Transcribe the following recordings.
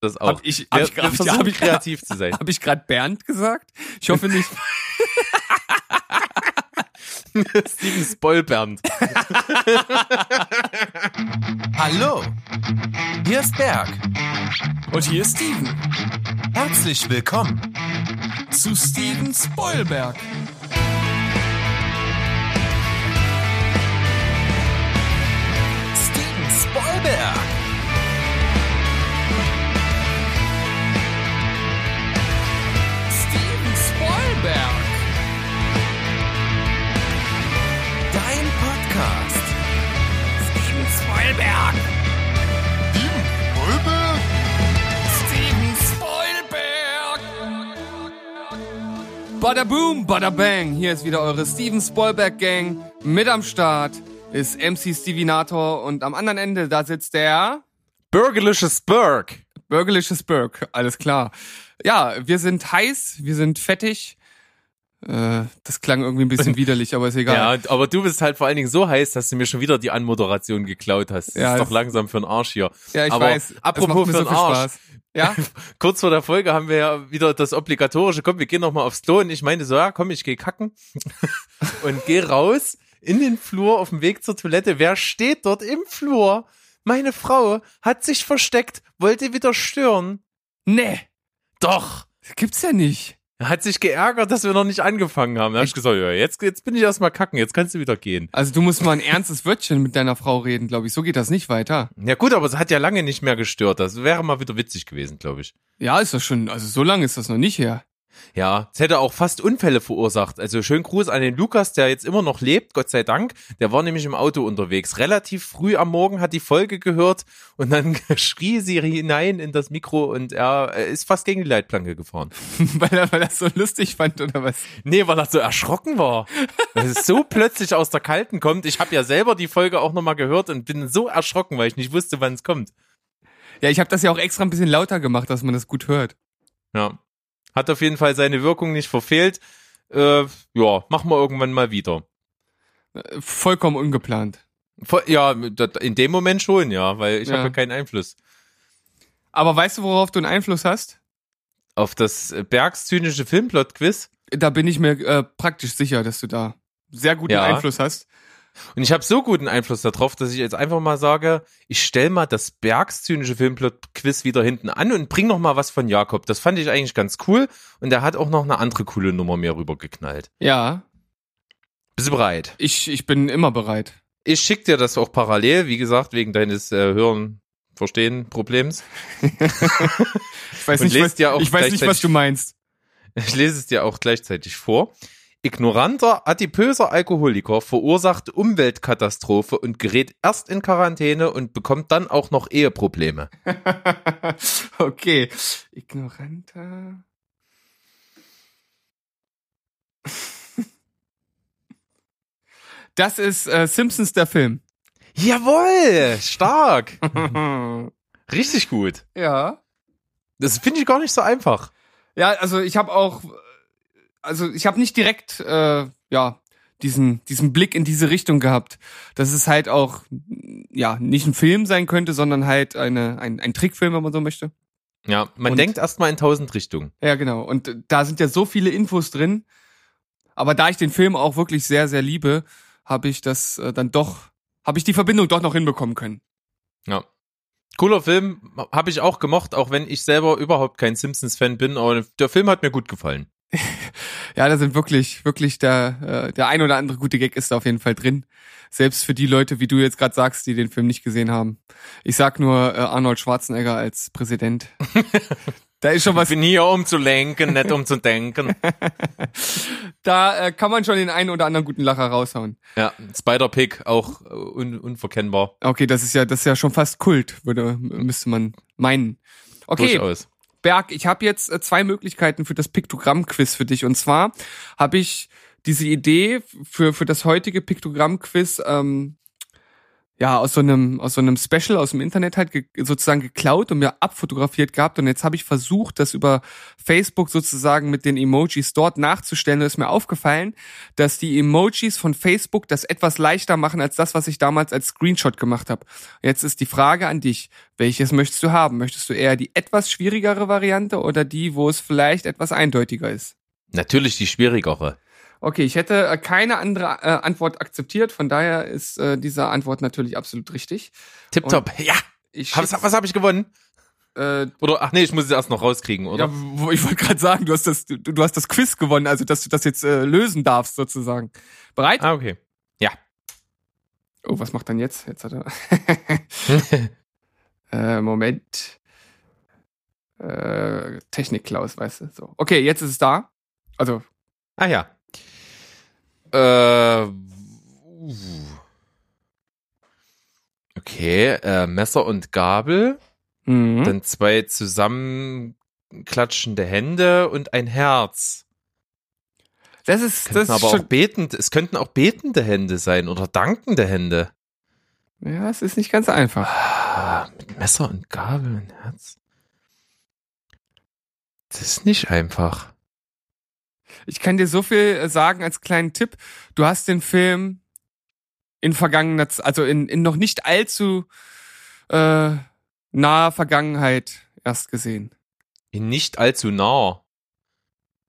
das auch. Hab ich, hab wir, ich, grad- versuchen hab ich, kreativ zu sein. Habe ich gerade Bernd gesagt? Ich hoffe nicht. Steven Spoilbernd. Hallo, hier ist Berg. Und hier ist Steven Herzlich willkommen. zu Steven Spoilberg. Steven Spoilberg. Spoilberg. Dein Podcast. Steven Spoilberg. Steven Spoilberg. Bada boom, bada bang. Hier ist wieder eure Steven Spoilberg Gang. Mit am Start ist MC Stevinator und am anderen Ende da sitzt der Bürgerliches Burg. bürgerliches Burg. Alles klar. Ja, wir sind heiß, wir sind fettig. Äh, das klang irgendwie ein bisschen widerlich, aber ist egal. Ja, aber du bist halt vor allen Dingen so heiß, dass du mir schon wieder die Anmoderation geklaut hast. Das Ja, ist doch langsam für den Arsch hier. Ja, ich aber weiß. Apropos für so den viel Arsch. Spaß. Ja? Kurz vor der Folge haben wir ja wieder das obligatorische, komm, wir gehen noch mal aufs Klo und ich meinte so, ja, komm, ich gehe kacken und geh raus in den Flur auf dem Weg zur Toilette. Wer steht dort im Flur? Meine Frau hat sich versteckt, wollte wieder stören. Nee, Doch. das gibt's ja nicht. Er hat sich geärgert, dass wir noch nicht angefangen haben. Da hab ich gesagt, ja, jetzt, jetzt bin ich erstmal kacken, jetzt kannst du wieder gehen. Also du musst mal ein ernstes Wörtchen mit deiner Frau reden, glaube ich. So geht das nicht weiter. Ja gut, aber es hat ja lange nicht mehr gestört. Das wäre mal wieder witzig gewesen, glaube ich. Ja, ist das schon, also so lange ist das noch nicht her. Ja, es hätte auch fast Unfälle verursacht. Also schönen Gruß an den Lukas, der jetzt immer noch lebt, Gott sei Dank. Der war nämlich im Auto unterwegs. Relativ früh am Morgen hat die Folge gehört und dann schrie sie hinein in das Mikro und er ist fast gegen die Leitplanke gefahren. weil er weil er das so lustig fand oder was? Nee, weil er so erschrocken war. Weil es so plötzlich aus der Kalten kommt. Ich habe ja selber die Folge auch nochmal gehört und bin so erschrocken, weil ich nicht wusste, wann es kommt. Ja, ich habe das ja auch extra ein bisschen lauter gemacht, dass man das gut hört. Ja. Hat auf jeden Fall seine Wirkung nicht verfehlt. Äh, ja, machen wir irgendwann mal wieder. Äh, Vollkommen ungeplant. Ja, in dem Moment schon, ja, weil ich Ja. habe ja keinen Einfluss Aber weißt du, worauf du einen Einfluss hast? auf das Bergs zynische Filmplot-Quiz. Da bin ich mir äh, praktisch sicher, dass du da sehr guten Ja. Einfluss hast. Und ich habe so guten Einfluss darauf, dass ich jetzt einfach mal sage, ich stell mal das Bergs zynische Filmplot-Quiz wieder hinten an und bring noch mal was von Jakob. Das fand ich eigentlich ganz cool und er hat auch noch eine andere coole Nummer mir rübergeknallt. Ja, Bist du bereit? ich, ich bin immer bereit. Ich schick dir das auch parallel, wie gesagt, wegen deines äh, Hören, Verstehen, Problems. Ich weiß nicht, was, ich weiß nicht, was du meinst. Ich lese es dir auch gleichzeitig vor. Ignoranter, adipöser Alkoholiker verursacht Umweltkatastrophe und gerät erst in Quarantäne und bekommt dann auch noch Eheprobleme. okay. Ignoranter. Das ist äh, Simpsons der Film. Jawohl, stark. Richtig gut. ja. Das finde ich gar nicht so einfach. Ja, also ich habe auch, also ich habe nicht direkt, äh, ja, diesen diesen Blick in diese Richtung gehabt, dass es halt auch, ja, nicht ein Film sein könnte, sondern halt eine ein, ein Trickfilm, wenn man so möchte. Ja, man Und- denkt erstmal in tausend Richtungen. Ja, genau. Und da sind ja so viele Infos drin. Aber da ich den Film auch wirklich sehr, sehr liebe, habe ich das äh, dann doch, habe ich die Verbindung doch noch hinbekommen können. Ja. Cooler Film, habe ich auch gemocht, auch wenn ich selber überhaupt kein Simpsons-Fan bin, aber der Film hat mir gut gefallen. Ja, da sind wirklich, wirklich der, äh, der ein oder andere gute Gag ist da auf jeden Fall drin. Selbst für die Leute, wie du jetzt gerade sagst, die den Film nicht gesehen haben. Ich sag nur äh, Arnold Schwarzenegger als Präsident. da ist schon Ich was, bin hier, um zu lenken, nicht um zu denken. da äh, kann man schon den einen oder anderen guten Lacher raushauen. Ja, Spider-Pig auch äh, un unverkennbar. Okay, das ist ja, das ist ja schon fast Kult, würde, müsste man meinen. Okay, Durchaus. Berg, ich habe jetzt äh, zwei Möglichkeiten für das Piktogramm-Quiz für dich. Und zwar habe ich diese Idee für, für das heutige Piktogramm-Quiz ähm, ja, aus so einem, aus so einem Special aus dem Internet halt ge sozusagen geklaut und mir abfotografiert gehabt. Und jetzt habe ich versucht, das über Facebook sozusagen mit den Emojis dort nachzustellen. Und ist mir aufgefallen, dass die Emojis von Facebook das etwas leichter machen als das, was ich damals als Screenshot gemacht habe. Jetzt ist die Frage an dich, welches möchtest du haben? Möchtest du eher die etwas schwierigere Variante oder die, wo es vielleicht etwas eindeutiger ist? Natürlich die schwierigere. Okay, ich hätte äh, keine andere äh, Antwort akzeptiert, von daher ist äh, diese Antwort natürlich absolut richtig. Tipptopp. Ja. Ich Was, was habe ich gewonnen? äh, Oder ach nee, ich muss es erst noch rauskriegen, oder? ja, ich wollte gerade sagen, du hast das, du, du hast das Quiz gewonnen, also dass du das jetzt äh, lösen darfst sozusagen. Bereit? Ah, okay. Oh, was macht dann jetzt? Jetzt hat er. äh, Moment. Äh, Technik Klaus, weißt du. So. Okay, jetzt ist es da. Also ah ja. Äh, okay, äh, Messer und Gabel, mhm. dann zwei zusammenklatschende Hände und ein Herz. das ist Könnten das ist aber auch betend, es könnten auch betende Hände sein oder dankende Hände. ja, es ist nicht ganz einfach. Ah, mit Messer und Gabel und Herz. Das ist nicht einfach. Ich kann dir so viel äh, sagen als kleinen Tipp. Du hast den Film in vergangener, also in, in noch nicht allzu äh, naher Vergangenheit erst gesehen. In nicht allzu nah.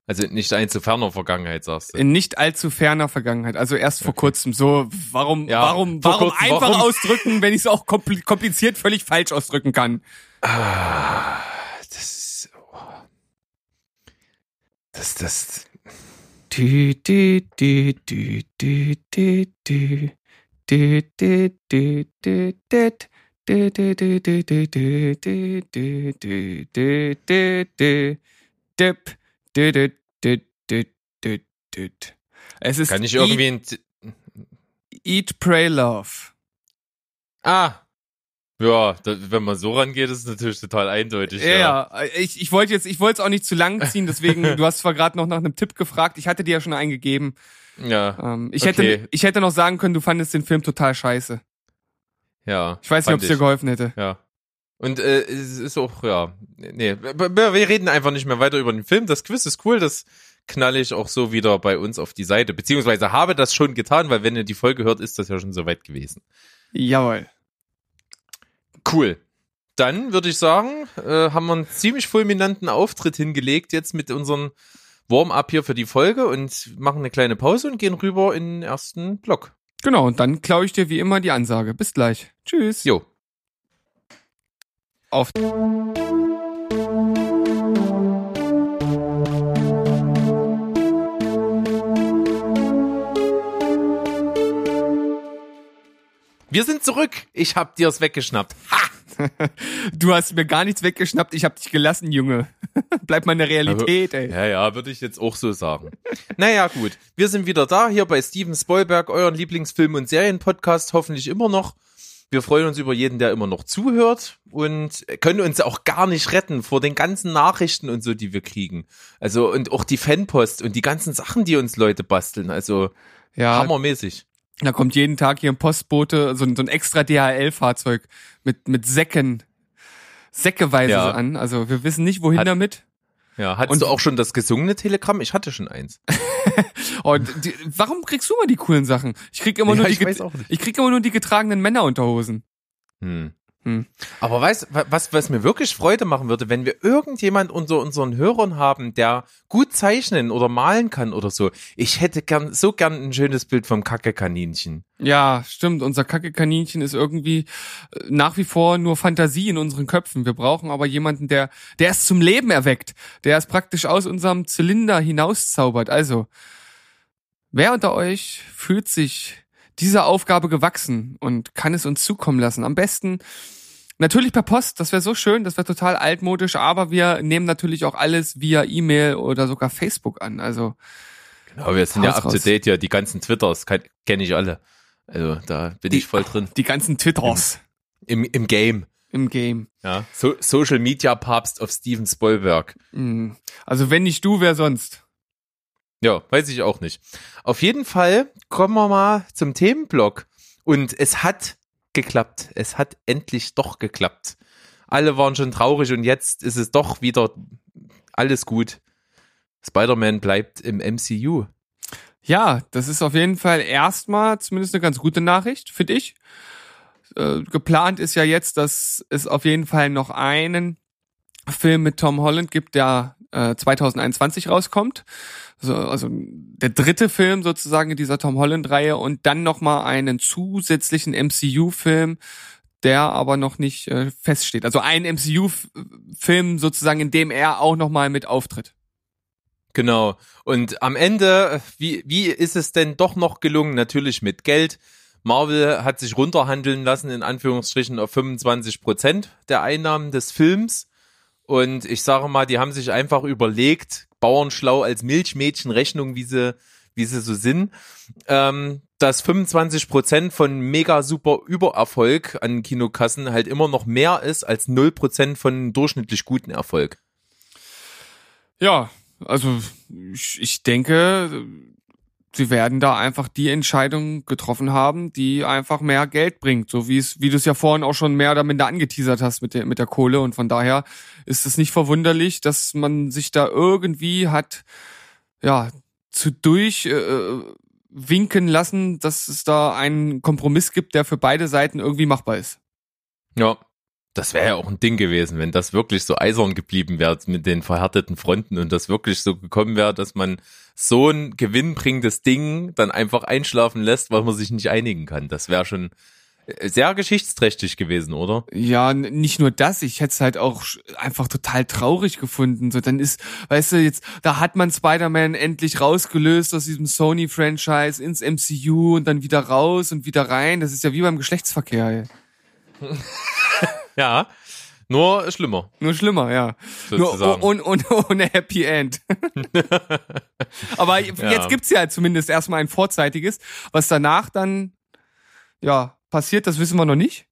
Also nicht allzu ferner Vergangenheit, sagst du. In nicht allzu ferner Vergangenheit, also erst vor Okay. kurzem. So, warum, Ja, warum, warum kurzem, einfach warum? ausdrücken, wenn ich es auch kompli- kompliziert völlig falsch ausdrücken kann? Ah, das ist. Oh. Das, das. Dü, dü, dü, dü, dü, dü, dü. Dü, dü, dü, dü, dü. Es ist Kann ich irgendwie Eat, Eat Pray Love. Ah, ja, da, wenn man so rangeht, ist es natürlich total eindeutig. Ja, ja. ich, ich wollte jetzt, ich wollte es auch nicht zu lang ziehen, deswegen, du hast zwar gerade noch nach einem Tipp gefragt, ich hatte dir ja schon einen gegeben. Ja, Ähm, ich, Okay. hätte, ich hätte noch sagen können, du fandest den Film total scheiße. ja. Ich weiß nicht, ob es dir geholfen hätte. Ja. Und äh, es ist auch, ja, nee, wir wir reden einfach nicht mehr weiter über den Film. Das Quiz ist cool, das knalle ich auch so wieder bei uns auf die Seite. Beziehungsweise habe das schon getan, weil wenn ihr die Folge hört, ist das ja schon soweit gewesen. Jawohl. Cool. Dann würde ich sagen, äh, haben wir einen ziemlich fulminanten Auftritt hingelegt jetzt mit unserem Warm-up hier für die Folge und machen eine kleine Pause und gehen rüber in den ersten Block. Genau, und dann klaue ich dir wie immer die Ansage. Bis gleich. Tschüss. Jo. Auf. Wir sind zurück. Ich hab dir's weggeschnappt. Ha! Du hast mir gar nichts weggeschnappt, ich hab dich gelassen, Junge. Bleib mal in der Realität, ey. Ja, ja, würde ich jetzt auch so sagen. naja, gut. Wir sind wieder da, hier bei Steven Spoilberg, euren Lieblingsfilm- und Serienpodcast, hoffentlich immer noch. Wir freuen uns über jeden, der immer noch zuhört und können uns auch gar nicht retten vor den ganzen Nachrichten und so, die wir kriegen. Also, und auch die Fanpost und die ganzen Sachen, die uns Leute basteln. Also, Ja, hammermäßig. Da kommt jeden Tag hier ein Postbote, so ein, so ein extra DHL-Fahrzeug mit, mit Säcken, säckeweise Ja. an. Also wir wissen nicht, wohin Hat- damit. Ja, hattest Und- du auch schon das gesungene Telegramm? Ich hatte schon eins. Oh, die, warum kriegst du immer die coolen Sachen? Ich krieg immer Ja, nur die, ich ich krieg immer nur die getragenen Männerunterhosen. Hm. Hm. Aber weißt, wa- was, was mir wirklich Freude machen würde, wenn wir irgendjemand unter unseren Hörern haben, der gut zeichnen oder malen kann oder so. Ich hätte gern, so gern ein schönes Bild vom Kacke-Kaninchen. Ja, stimmt. Unser Kacke-Kaninchen ist irgendwie äh, nach wie vor nur Fantasie in unseren Köpfen. Wir brauchen aber jemanden, der, der es zum Leben erweckt, der es praktisch aus unserem Zylinder hinauszaubert. Also, wer unter euch fühlt sich dieser Aufgabe gewachsen und kann es uns zukommen lassen? Am besten natürlich per Post. Das wäre so schön. Das wäre total altmodisch. Aber wir nehmen natürlich auch alles via E-Mail oder sogar Facebook an. Also, Aber wir sind ja up to date, ja, die ganzen Twitters kenne ich alle. Also da bin Die- ich voll drin. die ganzen Twitters Im, im Game. im Game. Ja. So, Social Media Papst of Steven Spielberg. Mhm. Also, wenn nicht du, wer sonst? Ja, weiß ich auch nicht. Auf jeden Fall kommen wir mal zum Themenblock. Und es hat geklappt. Es hat endlich doch geklappt. Alle waren schon traurig und jetzt ist es doch wieder alles gut. Spider-Man bleibt im MCU. Ja, das ist auf jeden Fall erstmal zumindest eine ganz gute Nachricht, finde ich. Äh, geplant ist ja jetzt, dass es auf jeden Fall noch einen Film mit Tom Holland gibt, der äh, 2021 rauskommt. Also, also der dritte Film sozusagen in dieser Tom Holland-Reihe und dann nochmal einen zusätzlichen MCU-Film, der aber noch nicht äh, feststeht. Also ein MCU-Film sozusagen, in dem er auch nochmal mit auftritt. Genau. Und am Ende, wie, wie ist es denn doch noch gelungen? Natürlich mit Geld. Marvel hat sich runterhandeln lassen, in Anführungsstrichen, auf 25 Prozent der Einnahmen des Films. Und ich sage mal, die haben sich einfach überlegt, Bauernschlau als Milchmädchenrechnung, wie sie, wie sie so sind, ähm, dass 25 Prozent von mega super Übererfolg an Kinokassen halt immer noch mehr ist als 0 Prozent von durchschnittlich guten Erfolg. Ja, also ich, ich denke, sie werden da einfach die Entscheidung getroffen haben, die einfach mehr Geld bringt, so wie es, wie du es ja vorhin auch schon mehr oder minder angeteasert hast mit der mit der Kohle. Und von daher ist es nicht verwunderlich, dass man sich da irgendwie hat, ja, zu durch äh, winken lassen, dass es da einen Kompromiss gibt, der für beide Seiten irgendwie machbar ist. Ja, das wäre ja auch ein Ding gewesen, wenn das wirklich so eisern geblieben wäre mit den verhärteten Fronten und das wirklich so gekommen wäre, dass man so ein gewinnbringendes Ding dann einfach einschlafen lässt, weil man sich nicht einigen kann. Das wäre schon äh, sehr geschichtsträchtig gewesen, oder? Ja, nicht nur das, ich hätte es halt auch einfach total traurig gefunden. So, dann ist, weißt du, jetzt, da hat man Spider-Man endlich rausgelöst aus diesem Sony-Franchise ins MCU und dann wieder raus und wieder rein. Das ist ja wie beim Geschlechtsverkehr. Ja, nur schlimmer. Nur schlimmer, ja. Sozusagen. Nur und, und, ohne Happy End. Aber jetzt gibt's ja zumindest erstmal ein vorzeitiges. Was danach dann ja passiert, das wissen wir noch nicht.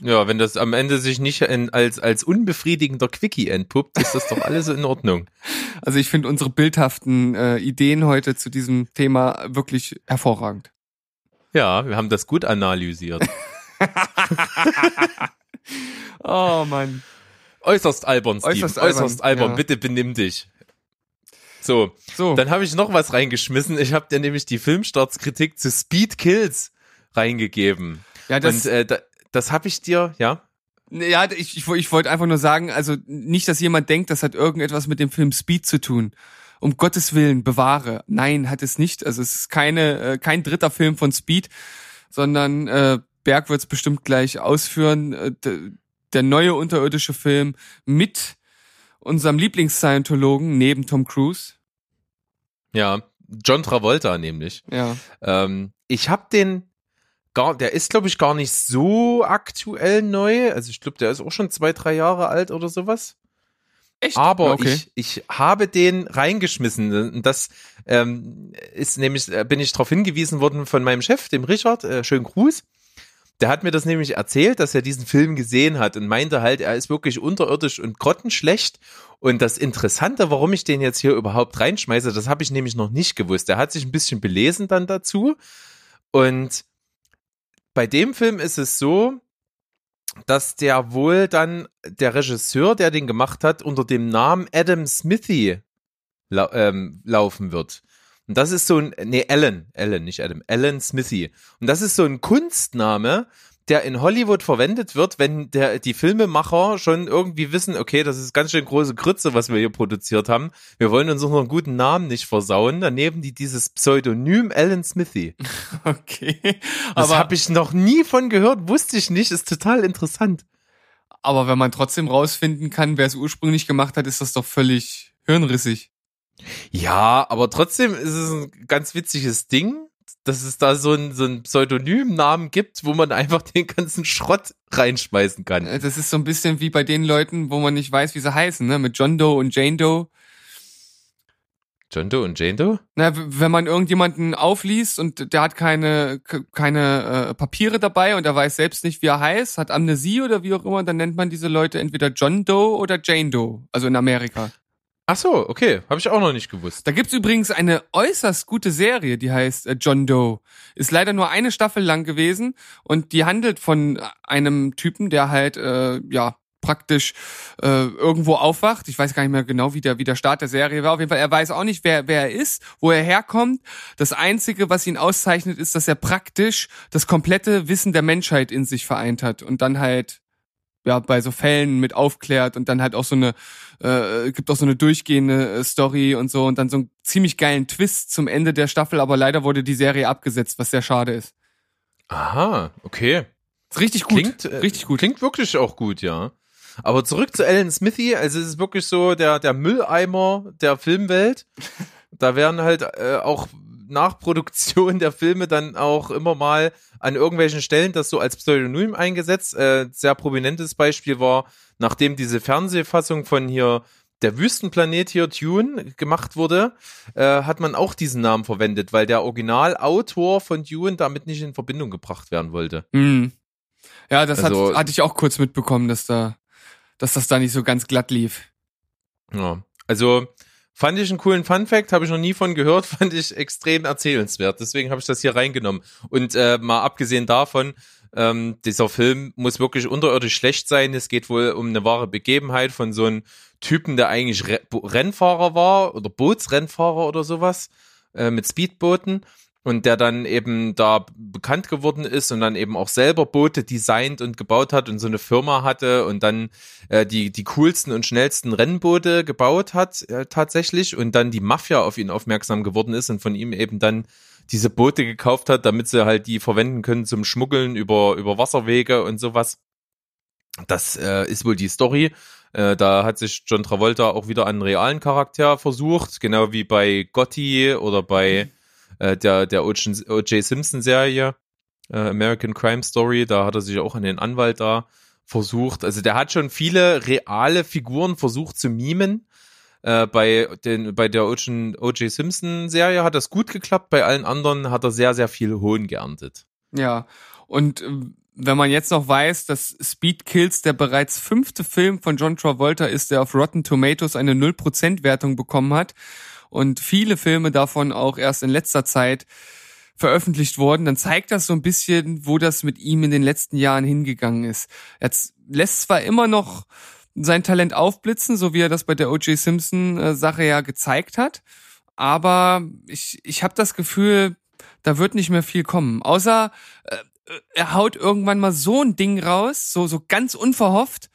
Ja, wenn das am Ende sich nicht in, als, als unbefriedigender Quickie entpuppt, ist das doch alles in Ordnung. Also ich finde unsere bildhaften äh, Ideen heute zu diesem Thema wirklich hervorragend. Ja, wir haben das gut analysiert. oh Mann. Äußerst albern, Steve. Äußerst Äußerst, albern, albern. ja. Bitte benimm dich. So, So. dann habe ich noch was reingeschmissen. Ich habe dir nämlich die Filmstartskritik zu Speed Kills reingegeben. ja, das, Und äh, da, das habe ich dir, ja? Ja, ich, ich, ich wollte einfach nur sagen, also nicht, dass jemand denkt, das hat irgendetwas mit dem Film Speed zu tun. Um Gottes Willen, bewahre. Nein, hat es nicht. Also es ist keine, äh, kein dritter Film von Speed, sondern äh, Berg wird es bestimmt gleich ausführen. Äh, der neue unterirdische Film mit unserem Lieblings-Scientologen neben Tom Cruise. Ja, John Travolta nämlich. Ja. Ähm, ich habe den gar, der ist glaube ich gar nicht so aktuell neu. Also ich glaube, der ist auch schon zwei, drei Jahre alt oder sowas. Echt? Aber Okay. ich, ich habe den reingeschmissen. Und das ähm, ist nämlich, äh, bin ich darauf hingewiesen worden von meinem Chef, dem Richard, äh, schönen Gruß. Der hat mir das nämlich erzählt, dass er diesen Film gesehen hat und meinte halt, er ist wirklich unterirdisch und grottenschlecht. Und das Interessante, warum ich den jetzt hier überhaupt reinschmeiße, das habe ich nämlich noch nicht gewusst. Er hat sich ein bisschen belesen dann dazu. Und bei dem Film ist es so, dass der wohl dann der Regisseur, der den gemacht hat, unter dem Namen Adam Smithy lau ähm, laufen wird. Und das ist so ein, nee, Alan, Alan, nicht Adam, Alan Smithy. Und das ist so ein Kunstname, der in Hollywood verwendet wird, wenn der, die Filmemacher schon irgendwie wissen, okay, das ist ganz schön große Grütze, was wir hier produziert haben. Wir wollen uns unseren guten Namen nicht versauen. Dann nehmen die dieses Pseudonym Alan Smithy. Okay. Das Aber, habe ich noch nie von gehört, wusste ich nicht, ist total interessant. aber wenn man trotzdem rausfinden kann, wer es ursprünglich gemacht hat, ist das doch völlig hirnrissig. Ja, aber trotzdem ist es ein ganz witziges Ding, dass es da so ein, so ein Pseudonymnamen gibt, wo man einfach den ganzen Schrott reinschmeißen kann. Äh, Das ist so ein bisschen wie bei den Leuten, wo man nicht weiß, wie sie heißen, ne? Mit John Doe und Jane Doe. John Doe und Jane Doe? Na, wenn man irgendjemanden aufliest und der hat keine, keine äh, Papiere dabei und er weiß selbst nicht, wie er heißt, hat Amnesie oder wie auch immer, dann nennt man diese Leute entweder John Doe oder Jane Doe, also in Amerika. Ach so, okay, habe ich auch noch nicht gewusst. Da gibt's übrigens eine äußerst gute Serie, die heißt äh, John Doe. Ist leider nur eine Staffel lang gewesen und die handelt von einem Typen, der halt äh, ja praktisch äh, irgendwo aufwacht. Ich weiß gar nicht mehr genau, wie der, wie der Start der Serie war. Auf jeden Fall, er weiß auch nicht, wer, wer er ist, wo er herkommt. Das Einzige, was ihn auszeichnet, ist, dass er praktisch das komplette Wissen der Menschheit in sich vereint hat und dann halt ja bei so Fällen mit aufklärt und dann halt auch so eine äh, gibt auch so eine durchgehende äh, Story und so und dann so einen ziemlich geilen Twist zum Ende der Staffel, aber leider wurde die Serie abgesetzt, was sehr schade ist. Aha, okay. Ist richtig gut, Klingt, äh, richtig gut. Klingt wirklich auch gut, ja. Aber zurück zu Alan Smithy, also es ist wirklich so der, der Mülleimer der Filmwelt. Da werden halt äh, auch nach Produktion der Filme dann auch immer mal an irgendwelchen Stellen das so als Pseudonym eingesetzt. Äh, sehr prominentes Beispiel war, nachdem diese Fernsehfassung von hier der Wüstenplanet hier Dune gemacht wurde, äh, hat man auch diesen Namen verwendet, weil der Originalautor von Dune damit nicht in Verbindung gebracht werden wollte. Mhm. Ja, das Also- hat, hatte ich auch kurz mitbekommen, dass da, dass das da nicht so ganz glatt lief. Ja. Also fand ich einen coolen Fun-Fact, habe ich noch nie von gehört, fand ich extrem erzählenswert. Deswegen habe ich das hier reingenommen. Und äh, mal abgesehen davon, ähm, dieser Film muss wirklich unterirdisch schlecht sein. Es geht wohl um eine wahre Begebenheit von so einem Typen, der eigentlich Re Rennfahrer war oder Bootsrennfahrer oder sowas äh, mit Speedbooten und der dann eben da bekannt geworden ist und dann eben auch selber Boote designt und gebaut hat und so eine Firma hatte und dann äh, die die coolsten und schnellsten Rennboote gebaut hat äh, tatsächlich und dann die Mafia auf ihn aufmerksam geworden ist und von ihm eben dann diese Boote gekauft hat, damit sie halt die verwenden können zum Schmuggeln über über Wasserwege und sowas. Das äh, ist wohl die Story. Äh, da hat sich John Travolta auch wieder einen realen Charakter versucht, genau wie bei Gotti oder bei äh, der der O.J. Simpson Serie äh, American Crime Story. Da hat er sich auch an den Anwalt da versucht. Also der hat schon viele reale Figuren versucht zu mimen. Äh, bei den bei der O.J. Simpson Serie hat das gut geklappt. Bei allen anderen hat er sehr sehr viel Hohn geerntet. Ja. Und äh, wenn man jetzt noch weiß, dass Speed Kills der bereits fünfte Film von John Travolta ist, der auf Rotten Tomatoes eine 0% Wertung bekommen hat und viele Filme davon auch erst in letzter Zeit veröffentlicht wurden, dann zeigt das so ein bisschen, wo das mit ihm in den letzten Jahren hingegangen ist. Er lässt zwar immer noch sein Talent aufblitzen, so wie er das bei der O.J. Simpson äh, Sache ja gezeigt hat, aber ich, ich habe das Gefühl, da wird nicht mehr viel kommen. Außer äh, er haut irgendwann mal so ein Ding raus, so, so ganz unverhofft,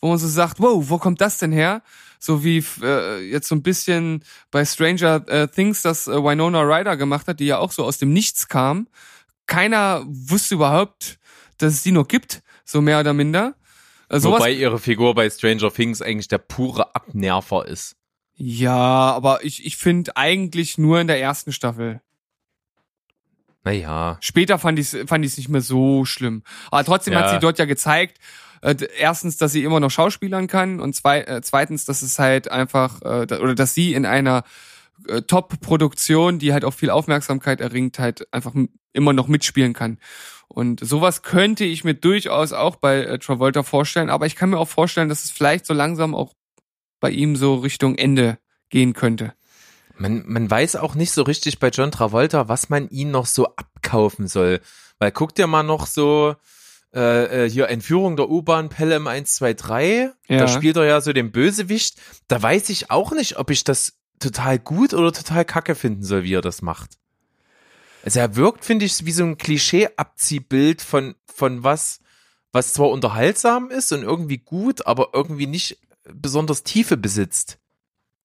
wo man so sagt, wow, wo kommt das denn her? So wie äh, jetzt so ein bisschen bei Stranger äh, Things, das äh, Winona Ryder gemacht hat, die ja auch so aus dem Nichts kam. Keiner wusste überhaupt, dass es die noch gibt, so mehr oder minder. Äh, Wobei ihre Figur bei Stranger Things eigentlich der pure Abnerver ist. ja, aber ich, ich finde eigentlich nur in der ersten Staffel. Naja. Später fand ich es fand ich's nicht mehr so schlimm. Aber trotzdem Ja. hat sie dort ja gezeigt, äh, erstens, dass sie immer noch Schauspielern kann und zwei, äh, zweitens, dass es halt einfach, äh, oder dass sie in einer äh, Top-Produktion, die halt auch viel Aufmerksamkeit erringt, halt einfach immer noch mitspielen kann. Und sowas könnte ich mir durchaus auch bei äh, Travolta vorstellen, aber ich kann mir auch vorstellen, dass es vielleicht so langsam auch bei ihm so Richtung Ende gehen könnte. Man, man weiß auch nicht so richtig bei John Travolta, was man ihn noch so abkaufen soll. Weil guck dir mal noch so äh, äh, hier Entführung der U-Bahn Pelham 123. Ja. Da spielt er ja so den Bösewicht. Da weiß ich auch nicht, ob ich das total gut oder total kacke finden soll, wie er das macht. Also er wirkt, finde ich, wie so ein Klischee-Abziehbild von, von was, was zwar unterhaltsam ist und irgendwie gut, aber irgendwie nicht besonders Tiefe besitzt.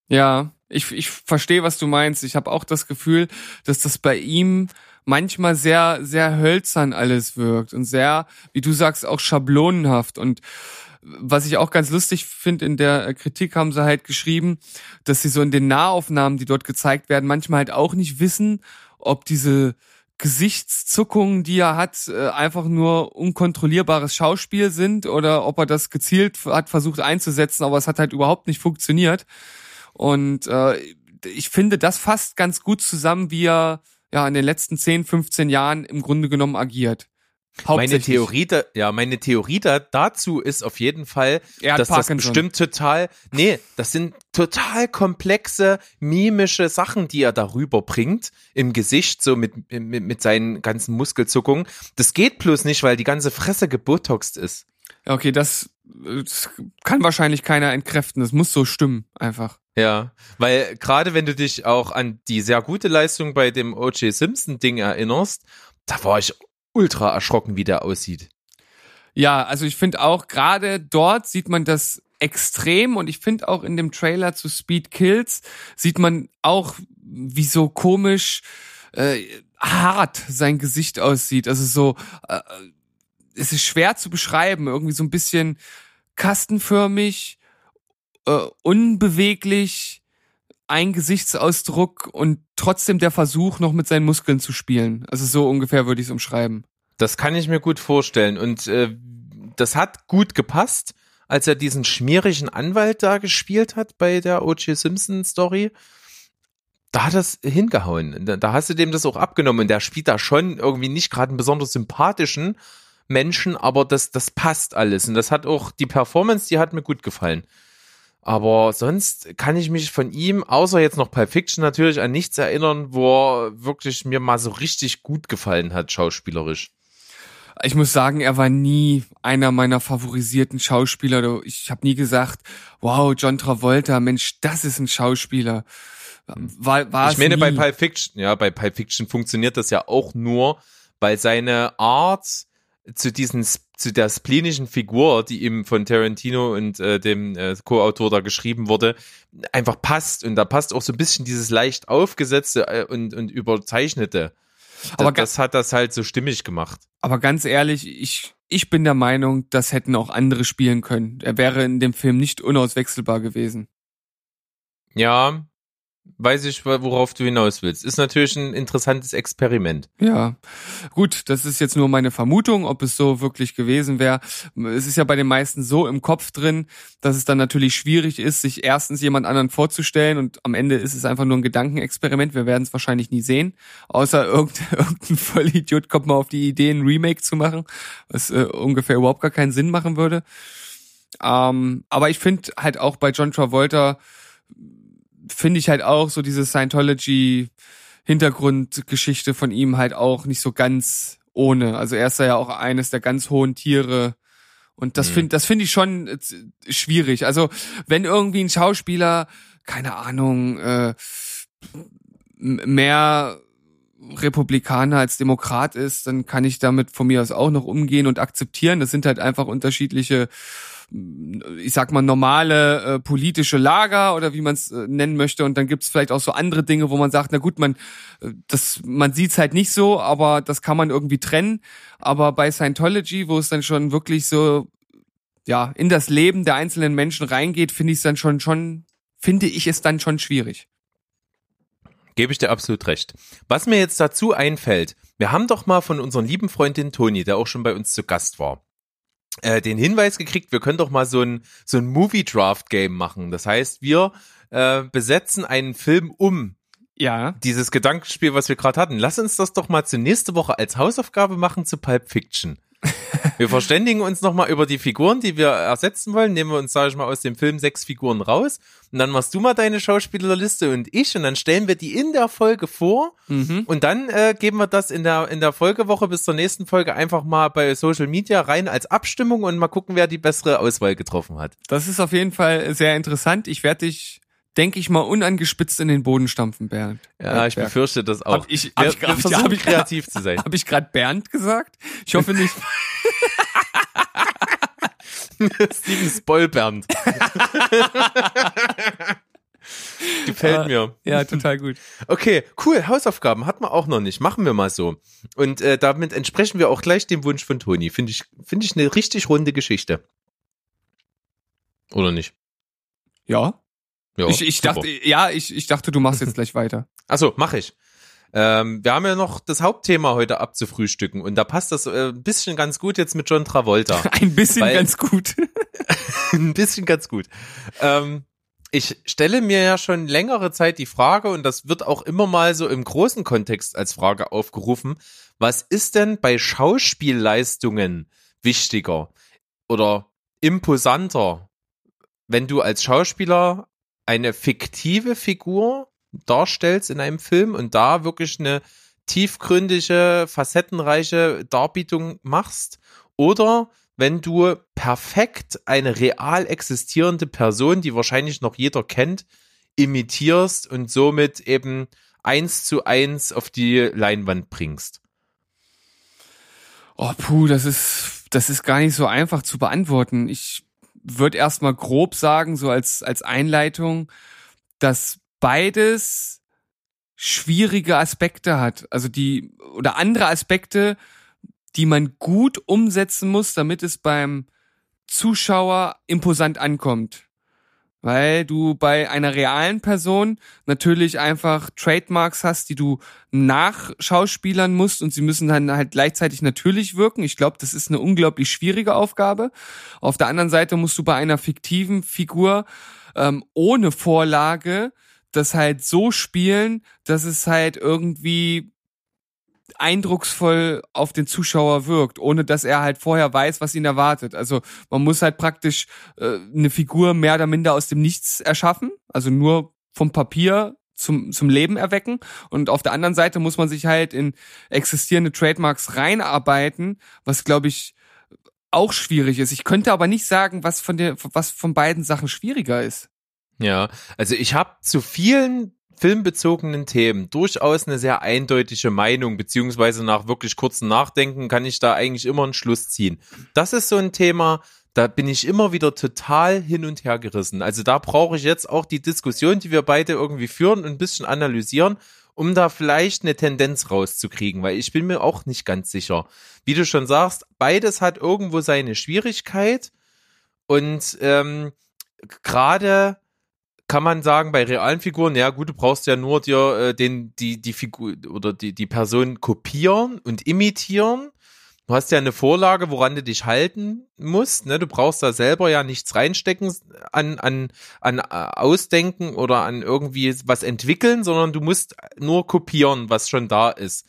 Ja, ich, ich verstehe, was du meinst. Ich habe auch das Gefühl, dass das bei ihm manchmal sehr, sehr hölzern alles wirkt und sehr, wie du sagst, auch schablonenhaft. Und was ich auch ganz lustig finde, in der Kritik haben sie halt geschrieben, dass sie so in den Nahaufnahmen, die dort gezeigt werden, manchmal halt auch nicht wissen, ob diese Gesichtszuckungen, die er hat, äh, einfach nur unkontrollierbares Schauspiel sind oder ob er das gezielt hat versucht einzusetzen, aber es hat halt überhaupt nicht funktioniert. Und äh, ich finde, das fasst ganz gut zusammen, wie er ja in den letzten 10, 15 Jahren im Grunde genommen agiert. Meine. Theorie, da, ja, meine Theorie da, dazu ist auf jeden Fall, dass das Parkinson. bestimmt total, nee, das sind total komplexe mimische Sachen, die er darüber bringt im Gesicht, so mit, mit, mit seinen ganzen Muskelzuckungen. Das geht bloß nicht, weil die ganze Fresse gebotoxt ist. Okay, das, das kann wahrscheinlich keiner entkräften. Das muss so stimmen, einfach. Ja, weil gerade wenn du dich auch an die sehr gute Leistung bei dem O.J. Simpson Ding erinnerst, da war ich ultra erschrocken, wie der aussieht. Ja, also ich finde auch, gerade dort sieht man das extrem und ich finde auch in dem Trailer zu Speed Kills sieht man auch, wie so komisch äh, hart sein Gesicht aussieht. Also so, äh, es ist schwer zu beschreiben, irgendwie so ein bisschen kastenförmig, äh, unbeweglich, ein Gesichtsausdruck und trotzdem der Versuch, noch mit seinen Muskeln zu spielen. Also so ungefähr würde ich es umschreiben. Das kann ich mir gut vorstellen. Und äh, das hat gut gepasst, als er diesen schmierigen Anwalt da gespielt hat bei der O.J. Simpson Story. Da hat das hingehauen. Da, hast du dem das auch abgenommen. Und der spielt da schon irgendwie nicht gerade einen besonders sympathischen Menschen, aber das, das passt alles. Und das hat auch die Performance, die hat mir gut gefallen. Aber sonst kann ich mich von ihm, außer jetzt noch Pulp Fiction natürlich, an nichts erinnern, wo er wirklich mir mal so richtig gut gefallen hat, schauspielerisch. Ich muss sagen, er war nie einer meiner favorisierten Schauspieler. Ich habe nie gesagt, wow, John Travolta, Mensch, das ist ein Schauspieler. War, war ich meine, nie. bei Pulp Fiction, ja, bei Pulp Fiction funktioniert das ja auch nur, weil seine Art zu diesen, zu der splenischen Figur, die ihm von Tarantino und äh, dem äh, Co-Autor da geschrieben wurde, einfach passt. Und da passt auch so ein bisschen dieses leicht aufgesetzte äh, und, und überzeichnete. Aber Aber das hat das halt so stimmig gemacht. Aber ganz ehrlich, ich, ich bin der Meinung, das hätten auch andere spielen können. Er wäre in dem Film nicht unauswechselbar gewesen. Ja, weiß ich, worauf du hinaus willst. Ist natürlich ein interessantes Experiment. Ja, gut, das ist jetzt nur meine Vermutung, ob es so wirklich gewesen wäre. Es ist ja bei den meisten so im Kopf drin, dass es dann natürlich schwierig ist, sich erstens jemand anderen vorzustellen und am Ende ist es einfach nur ein Gedankenexperiment. Wir werden es wahrscheinlich nie sehen, außer irgendein, Vollidiot kommt mal auf die Idee, ein Remake zu machen, was äh, ungefähr überhaupt gar keinen Sinn machen würde. Ähm, aber ich finde halt auch bei John Travolta finde ich halt auch so diese Scientology Hintergrundgeschichte von ihm halt auch nicht so ganz ohne. Also er ist ja auch eines der ganz hohen Tiere und das Mhm. finde das finde ich schon äh, schwierig. Also wenn irgendwie ein Schauspieler keine Ahnung äh, mehr Republikaner als Demokrat ist, dann kann ich damit von mir aus auch noch umgehen und akzeptieren. Das sind halt einfach unterschiedliche ich sag mal, normale äh, politische Lager oder wie man es äh, nennen möchte. Und dann gibt es vielleicht auch so andere Dinge, wo man sagt, na gut, man, äh, das, man sieht's halt nicht so, aber das kann man irgendwie trennen. Aber bei Scientology, wo es dann schon wirklich so, ja, in das Leben der einzelnen Menschen reingeht, finde ich es dann schon, schon, finde ich es dann schon schwierig. Gebe ich dir absolut recht. Was mir jetzt dazu einfällt, wir haben doch mal von unserem lieben Freundin Toni, der auch schon bei uns zu Gast war, äh, den Hinweis gekriegt, wir können doch mal so ein, so ein Movie-Draft-Game machen. Das heißt, wir äh, besetzen einen Film um Ja. dieses Gedankenspiel, was wir gerade hatten. Lass uns das doch mal zur nächste Woche als Hausaufgabe machen zu Pulp Fiction. Wir verständigen uns nochmal über die Figuren, die wir ersetzen wollen. Nehmen wir uns, sage ich mal, aus dem Film sechs Figuren raus. Und dann machst du mal deine Schauspielerliste und ich. Und dann stellen wir die in der Folge vor. Mhm. Und dann äh, geben wir das in der, in der Folgewoche bis zur nächsten Folge einfach mal bei Social Media rein als Abstimmung und mal gucken, wer die bessere Auswahl getroffen hat. Das ist auf jeden Fall sehr interessant. Ich werde dich, denke ich mal, unangespitzt in den Boden stampfen, Bernd. Ja, ich Bernd. befürchte das auch. Hab ich- hab ich grad- versuchen hab ich kreativ zu sein. Habe ich gerade Bernd gesagt? Ich hoffe nicht. Steven Spoilbernd. Gefällt mir. ja, total gut. Okay, cool. Hausaufgaben hatten wir auch noch nicht. Machen wir mal so. Und äh, damit entsprechen wir auch gleich dem Wunsch von Toni. Finde ich, finde ich eine richtig runde Geschichte. Oder nicht? Ja. Ja, ich, ich super. dachte, ja, ich, ich dachte, du machst jetzt gleich weiter. Achso, mache ich. Ähm, wir haben ja noch das Hauptthema heute abzufrühstücken und da passt das äh, ein bisschen ganz gut jetzt mit John Travolta. Ein bisschen Weil- ganz gut. ein bisschen ganz gut. Ähm, ich stelle mir ja schon längere Zeit die Frage, und das wird auch immer mal so im großen Kontext als Frage aufgerufen, was ist denn bei Schauspielleistungen wichtiger oder imposanter, wenn du als Schauspieler eine fiktive Figur darstellst in einem Film und da wirklich eine tiefgründige, facettenreiche Darbietung machst oder wenn du perfekt eine real existierende Person, die wahrscheinlich noch jeder kennt, imitierst und somit eben eins zu eins auf die Leinwand bringst. Oh, puh, das ist, das ist gar nicht so einfach zu beantworten. Ich würde erstmal grob sagen, so als, als Einleitung, dass beides schwierige Aspekte hat. Also die, oder andere Aspekte, die man gut umsetzen muss, damit es beim Zuschauer imposant ankommt. Weil du bei einer realen Person natürlich einfach Trademarks hast, die du nachschauspielern musst und sie müssen dann halt gleichzeitig natürlich wirken. Ich glaube, das ist eine unglaublich schwierige Aufgabe. Auf der anderen Seite musst du bei einer fiktiven Figur ähm, ohne Vorlage das halt so spielen, dass es halt irgendwie eindrucksvoll auf den Zuschauer wirkt, ohne dass er halt vorher weiß, was ihn erwartet. Also man muss halt praktisch äh, eine Figur mehr oder minder aus dem Nichts erschaffen, also nur vom Papier zum, zum Leben erwecken. Und auf der anderen Seite muss man sich halt in existierende Trademarks reinarbeiten, was glaube ich auch schwierig ist. Ich könnte aber nicht sagen, was von der, was von beiden Sachen schwieriger ist. Ja, also ich habe zu vielen filmbezogenen Themen durchaus eine sehr eindeutige Meinung, beziehungsweise nach wirklich kurzen Nachdenken kann ich da eigentlich immer einen Schluss ziehen. Das ist so ein Thema, da bin ich immer wieder total hin und her gerissen. Also da brauche ich jetzt auch die Diskussion, die wir beide irgendwie führen und ein bisschen analysieren, um da vielleicht eine Tendenz rauszukriegen, weil ich bin mir auch nicht ganz sicher. Wie du schon sagst, beides hat irgendwo seine Schwierigkeit und ähm, gerade kann man sagen, bei realen Figuren, ja gut, du brauchst ja nur dir äh, den, die, die Figur oder die, die Person kopieren und imitieren. Du hast ja eine Vorlage, woran du dich halten musst. Ne? Du brauchst da selber ja nichts reinstecken an, an, an äh, Ausdenken oder an irgendwie was entwickeln, sondern du musst nur kopieren, was schon da ist.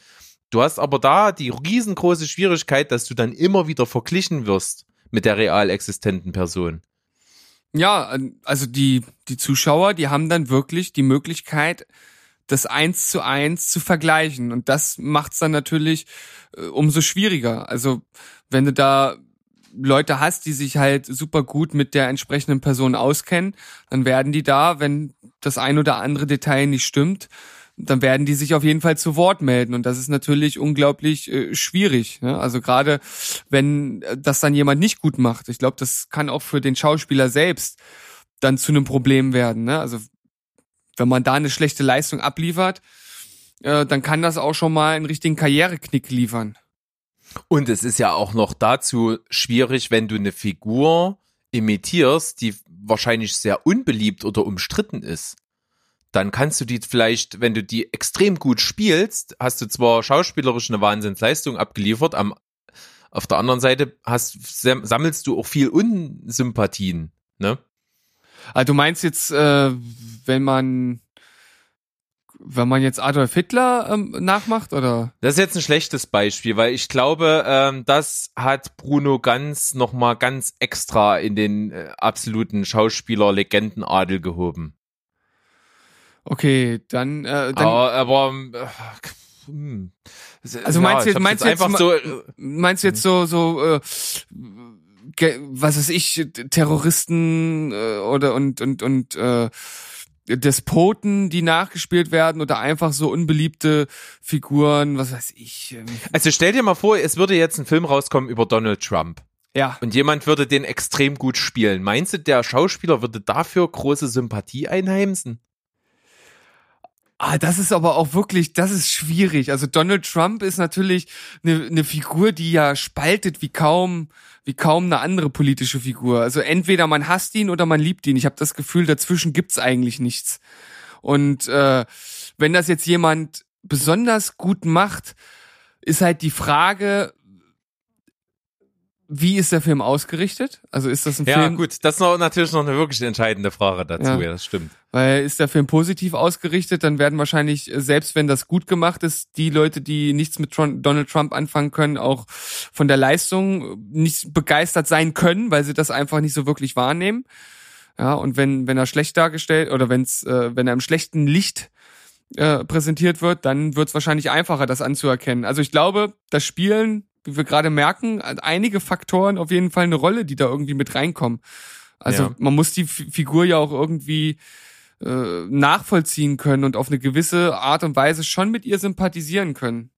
Du hast aber da die riesengroße Schwierigkeit, dass du dann immer wieder verglichen wirst mit der real existenten Person. Ja, also die, die Zuschauer, die haben dann wirklich die Möglichkeit, das eins zu eins zu vergleichen. Und das macht's dann natürlich äh, umso schwieriger. Also wenn du da Leute hast, die sich halt super gut mit der entsprechenden Person auskennen, dann werden die da, wenn das ein oder andere Detail nicht stimmt, dann werden die sich auf jeden Fall zu Wort melden. Und das ist natürlich unglaublich äh, schwierig. Ne? Also gerade wenn äh, das dann jemand nicht gut macht. Ich glaube, das kann auch für den Schauspieler selbst dann zu einem Problem werden. Ne? Also wenn man da eine schlechte Leistung abliefert, äh, dann kann das auch schon mal einen richtigen Karriereknick liefern. Und es ist ja auch noch dazu schwierig, wenn du eine Figur imitierst, die wahrscheinlich sehr unbeliebt oder umstritten ist dann kannst du die vielleicht, wenn du die extrem gut spielst, hast du zwar schauspielerisch eine Wahnsinnsleistung abgeliefert, am, auf der anderen Seite hast, sammelst du auch viel Unsympathien, ne? Also du meinst jetzt, äh, wenn man wenn man jetzt Adolf Hitler ähm, nachmacht, oder? Das ist jetzt ein schlechtes Beispiel, weil ich glaube, ähm, das hat Bruno Ganz nochmal ganz extra in den äh, absoluten Schauspieler-Legendenadel gehoben. Okay, dann, äh, dann aber, aber äh, hm. also meinst ja, du meinst jetzt, einfach so, äh, meinst du jetzt so so äh, was weiß ich Terroristen äh, oder und und und äh, Despoten, die nachgespielt werden oder einfach so unbeliebte Figuren, was weiß ich. Ähm. Also stell dir mal vor, es würde jetzt ein Film rauskommen über Donald Trump. Ja. Und jemand würde den extrem gut spielen. Meinst du, der Schauspieler würde dafür große Sympathie einheimsen? Ah, das ist aber auch wirklich, das ist schwierig. Also Donald Trump ist natürlich eine, eine Figur, die ja spaltet wie kaum, wie kaum eine andere politische Figur. Also entweder man hasst ihn oder man liebt ihn. Ich habe das Gefühl, dazwischen gibt's eigentlich nichts. Und äh, wenn das jetzt jemand besonders gut macht, ist halt die Frage, wie ist der Film ausgerichtet? Also ist das ein Ja, Film, gut, das ist noch, natürlich noch eine wirklich entscheidende Frage dazu, Ja. ja, das stimmt. weil ist der Film positiv ausgerichtet, dann werden wahrscheinlich, äh, selbst wenn das gut gemacht ist, die Leute, die nichts mit Donald Trump anfangen können, auch von der Leistung nicht begeistert sein können, weil sie das einfach nicht so wirklich wahrnehmen. Ja, und wenn, wenn er schlecht dargestellt oder wenn's, äh, wenn er im schlechten Licht äh, präsentiert wird, dann wird es wahrscheinlich einfacher, das anzuerkennen. Also ich glaube, das Spielen, wie wir gerade merken, einige Faktoren auf jeden Fall eine Rolle, die da irgendwie mit reinkommen. Also Ja. man muss die F Figur ja auch irgendwie äh, nachvollziehen können und auf eine gewisse Art und Weise schon mit ihr sympathisieren können.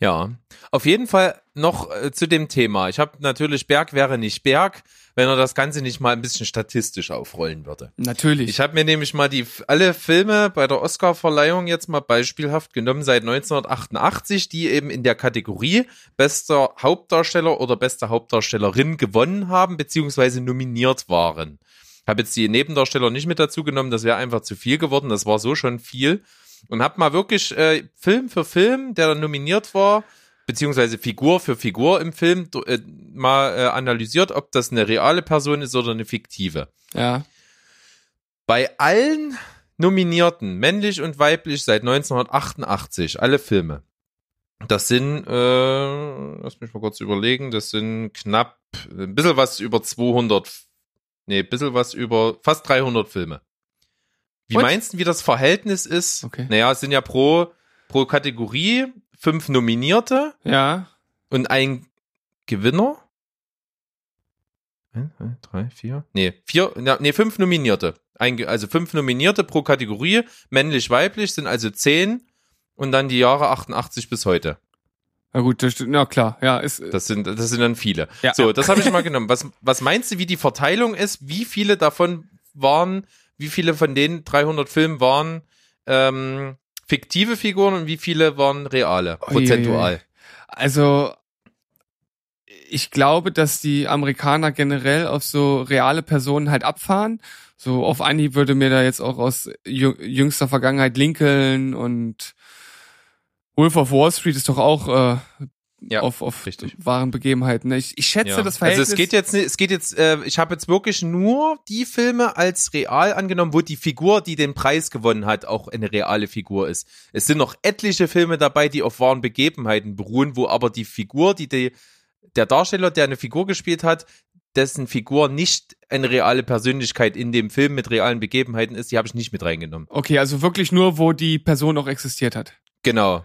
Ja, auf jeden Fall noch äh, zu dem Thema. Ich habe natürlich Berg wäre nicht Berg, wenn er das Ganze nicht mal ein bisschen statistisch aufrollen würde. Natürlich. Ich habe mir nämlich mal die alle Filme bei der Oscar-Verleihung jetzt mal beispielhaft genommen seit 1988, die eben in der Kategorie bester Hauptdarsteller oder beste Hauptdarstellerin gewonnen haben beziehungsweise nominiert waren. Habe jetzt die Nebendarsteller nicht mit dazu genommen, das wäre einfach zu viel geworden. Das war so schon viel und habe mal wirklich äh, Film für Film, der dann nominiert war, beziehungsweise Figur für Figur im Film äh, mal äh, analysiert, ob das eine reale Person ist oder eine fiktive. ja. Bei allen Nominierten, männlich und weiblich, seit 1988, alle Filme. Das sind, äh, lass mich mal kurz überlegen, das sind knapp, ein bisschen was über 200, nee, ein bisschen was über fast 300 Filme. Wie Und? meinst du, wie das Verhältnis ist? Okay. Naja, es sind ja pro, pro Kategorie fünf Nominierte Ja. und ein Gewinner. Eins, zwei, drei, vier. Nee, vier, ja, nee, fünf Nominierte. Ein, also fünf Nominierte pro Kategorie, männlich, weiblich, sind also zehn und dann die Jahre 88 bis heute. Na gut, das. Na klar, ja, ist Das sind, das sind dann viele. Ja. So, das habe ich mal genommen. Was, was meinst du, wie die Verteilung ist? Wie viele davon waren, wie viele von den 300 Filmen waren ähm, fiktive Figuren und wie viele waren reale, prozentual? Also, ich glaube, dass die Amerikaner generell auf so reale Personen halt abfahren. So auf Anhieb würde mir da jetzt auch aus jü- jüngster Vergangenheit Lincoln und Wolf of Wall Street ist doch auch äh, Ja, auf, auf richtig. wahren Begebenheiten. Ich, ich schätze Ja. das Verhältnis. Also es geht jetzt, nicht- es geht jetzt, äh, ich habe jetzt wirklich nur die Filme als real angenommen, wo die Figur, die den Preis gewonnen hat, auch eine reale Figur ist. Es sind noch etliche Filme dabei, die auf wahren Begebenheiten beruhen, wo aber die Figur, die, die der Darsteller, der eine Figur gespielt hat, dessen Figur nicht eine reale Persönlichkeit in dem Film mit realen Begebenheiten ist, die habe ich nicht mit reingenommen. Okay, also wirklich nur, wo die Person auch existiert hat. Genau.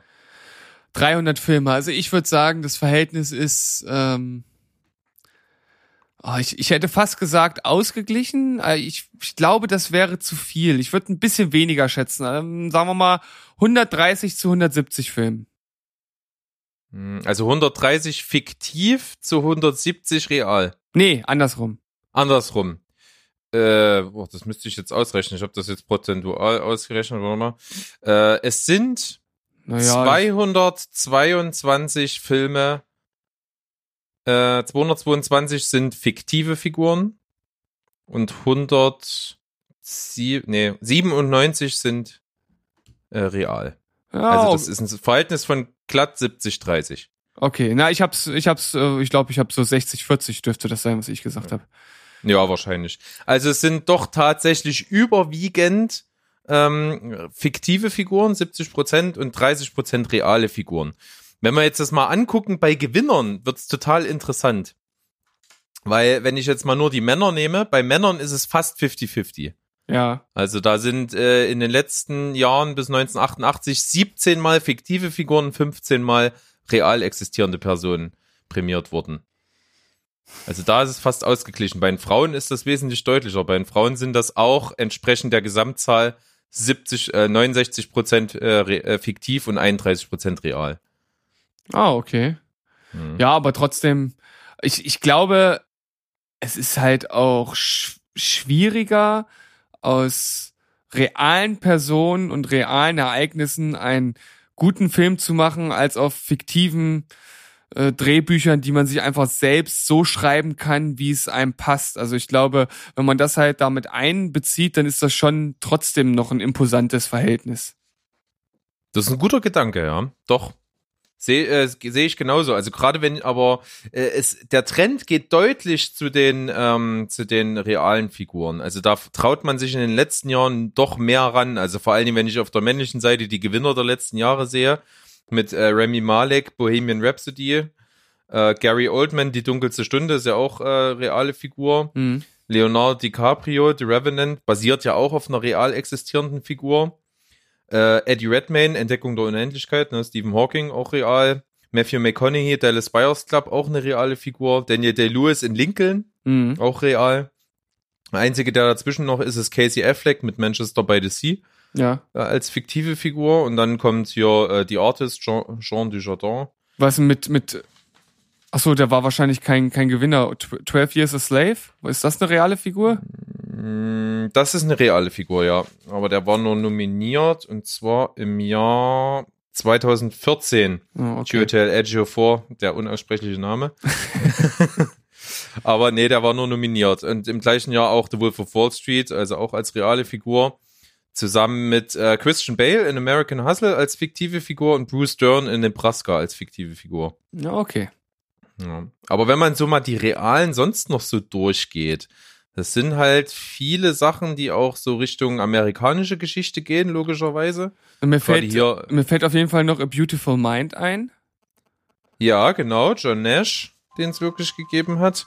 300 Filme. Also ich würde sagen, das Verhältnis ist, ähm, oh, ich, ich hätte fast gesagt ausgeglichen. Äh, Ich, ich glaube, das wäre zu viel. Ich würde ein bisschen weniger schätzen. Ähm, sagen wir mal 130 zu 170 Filmen. Hm, Also 130 fiktiv zu 170 real. Nee, andersrum. Andersrum. Äh, boah, das müsste ich jetzt ausrechnen. Ich habe das jetzt prozentual ausgerechnet. Warte mal. Äh, es sind Naja, 222 Filme. Äh, 222 sind fiktive Figuren und 100 nee, 97 sind äh, real. ja, Also das ist ein Verhältnis von glatt 70 30. okay. Na, ich hab's, ich hab's, äh, ich glaube, ich habe so 60 40 dürfte das sein, was ich gesagt habe. Ja, wahrscheinlich. Also es sind doch tatsächlich überwiegend ähm, fiktive Figuren, 70 Prozent und 30 Prozent reale Figuren. Wenn wir jetzt das mal angucken, bei Gewinnern wird's total interessant. Weil, wenn ich jetzt mal nur die Männer nehme, bei Männern ist es fast 50-50. Ja. Also da sind äh, in den letzten Jahren bis 1988 17 mal fiktive Figuren, 15 mal real existierende Personen prämiert worden. Also da ist es fast ausgeglichen. Bei den Frauen ist das wesentlich deutlicher. Bei den Frauen sind das auch entsprechend der Gesamtzahl 70, äh, 69 Prozent äh, äh, fiktiv und 31 Prozent real. Ah, okay. Mhm. Ja, aber trotzdem, ich, ich glaube, es ist halt auch sch schwieriger, aus realen Personen und realen Ereignissen einen guten Film zu machen, als auf fiktiven äh, Drehbüchern, die man sich einfach selbst so schreiben kann, wie es einem passt. Also ich glaube, wenn man das halt damit einbezieht, dann ist das schon trotzdem noch ein imposantes Verhältnis. Das ist ein guter Gedanke, ja. Doch. Sehe äh, seh ich genauso. Also gerade wenn, aber äh, es, der Trend geht deutlich zu den ähm, zu den realen Figuren. Also da traut man sich in den letzten Jahren doch mehr ran. Also vor allen Dingen, wenn ich auf der männlichen Seite die Gewinner der letzten Jahre sehe, mit äh, Remy Malek, Bohemian Rhapsody, äh, Gary Oldman, Die dunkelste Stunde, ist ja auch äh, reale Figur. Mhm. Leonardo DiCaprio, The Revenant, basiert ja auch auf einer real existierenden Figur. Äh, Eddie Redmayne, Entdeckung der Unendlichkeit, ne, Stephen Hawking, auch real. Matthew McConaughey, Dallas Buyers Club, auch eine reale Figur. Daniel Day-Lewis in Lincoln, Mhm. auch real. Der einzige, der dazwischen noch ist, ist Casey Affleck mit Manchester by the Sea Ja. äh, als fiktive Figur. Und dann kommt hier äh, die Artist Jean, Jean Dujardin. Was mit, mit, ach so, der war wahrscheinlich kein, kein Gewinner. Tw- 12 Years a Slave? Ist das eine reale Figur? Mm, Das ist eine reale Figur, ja. Aber der war nur nominiert und zwar im Jahr 2014. Oh, okay. Hotel Edgeo 4, der unaussprechliche Name. Aber nee, der war nur nominiert. Und im gleichen Jahr auch The Wolf of Wall Street, also auch als reale Figur. Zusammen mit äh, Christian Bale in American Hustle als fiktive Figur und Bruce Dern in Nebraska als fiktive Figur. Ja, okay. Ja. Aber wenn man so mal die realen sonst noch so durchgeht, das sind halt viele Sachen, die auch so Richtung amerikanische Geschichte gehen, logischerweise. Mir Gerade fällt, hier, mir fällt auf jeden Fall noch A Beautiful Mind ein. ja, genau, John Nash, den es wirklich gegeben hat.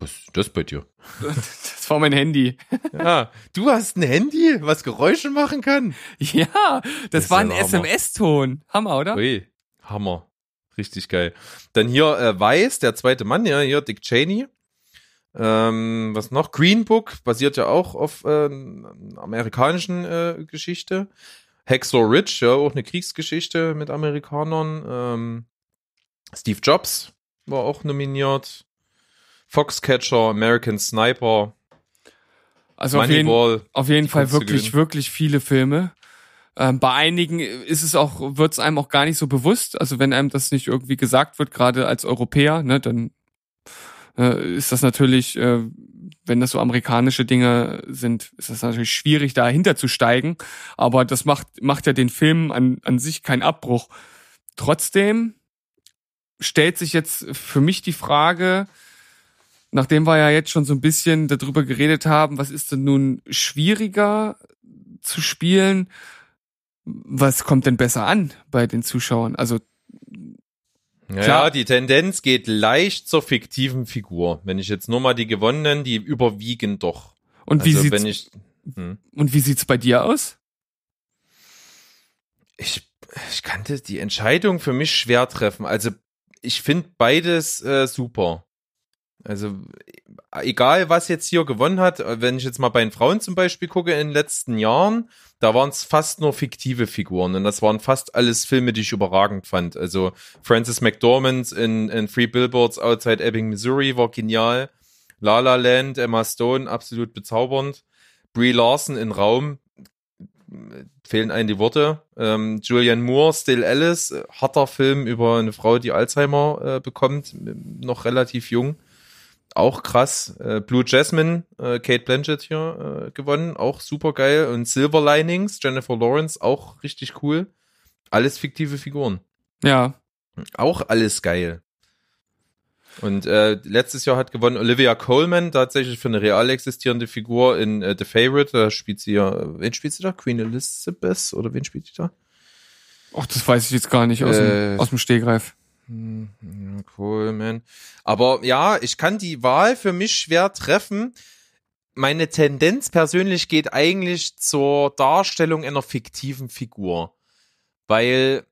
Was ist das bei dir? Das war mein Handy. Ja, du hast ein Handy, was Geräusche machen kann. Ja, das, Das war ein. SMS-Ton. Hammer, oder? Ui, Hammer. Richtig geil. Dann hier äh, Weiß, der zweite Mann, ja, hier Dick Cheney. Ähm, was noch? Green Book basiert ja auch auf äh, amerikanischen äh, Geschichte. Hacksaw Ridge, ja, auch eine Kriegsgeschichte mit Amerikanern. Ähm, Steve Jobs war auch nominiert. Foxcatcher, American Sniper, Also auf jeden, auf jeden Fall wirklich, wirklich viele Filme. Ähm, bei einigen ist es auch, wird es einem auch gar nicht so bewusst. Also wenn einem das nicht irgendwie gesagt wird, gerade als Europäer, ne, dann äh, ist das natürlich, äh, wenn das so amerikanische Dinge sind, ist das natürlich schwierig, dahinter zu steigen. Aber das macht, macht ja den Film an, an sich keinen Abbruch. Trotzdem stellt sich jetzt für mich die Frage, nachdem wir ja jetzt schon so ein bisschen darüber geredet haben, was ist denn nun schwieriger zu spielen? Was kommt denn besser an bei den Zuschauern? Also Ja, Klar. die Tendenz geht leicht zur fiktiven Figur. Wenn ich jetzt nur mal die gewonnenen, die überwiegen doch. und wie also sieht's wenn ich, hm. und wie sieht's bei dir aus? ich, ich kannte die Entscheidung für mich schwer treffen. Also ich finde beides äh, super. Also egal, was jetzt hier gewonnen hat, äh, wenn ich jetzt mal bei den Frauen zum Beispiel gucke in den letzten Jahren, da waren es fast nur fiktive Figuren und das waren fast alles Filme, die ich überragend fand. Also Frances McDormand in, in Three Billboards Outside Ebbing, Missouri war genial. La La Land, Emma Stone, absolut bezaubernd. Brie Larson in Raum, fehlen einem die Worte. Ähm, Julianne Moore, Still Alice, äh, harter Film über eine Frau, die Alzheimer äh, bekommt, noch relativ jung. Auch krass. Äh, Blue Jasmine, äh, Kate Blanchett hier äh, gewonnen, auch super geil. Und Silver Linings, Jennifer Lawrence, auch richtig cool. Alles fiktive Figuren. Ja, Auch alles geil. Und äh, letztes Jahr hat gewonnen Olivia Coleman, tatsächlich für eine real existierende Figur in äh, The Favorite. Da spielt sie ja, wen spielt sie da? Queen Elizabeth oder wen spielt sie da? ach, das weiß ich jetzt gar nicht aus, Äh, dem, aus dem Stegreif. Hm, Coleman. Aber ja, ich kann die Wahl für mich schwer treffen. Meine Tendenz persönlich geht eigentlich zur Darstellung einer fiktiven Figur. Weil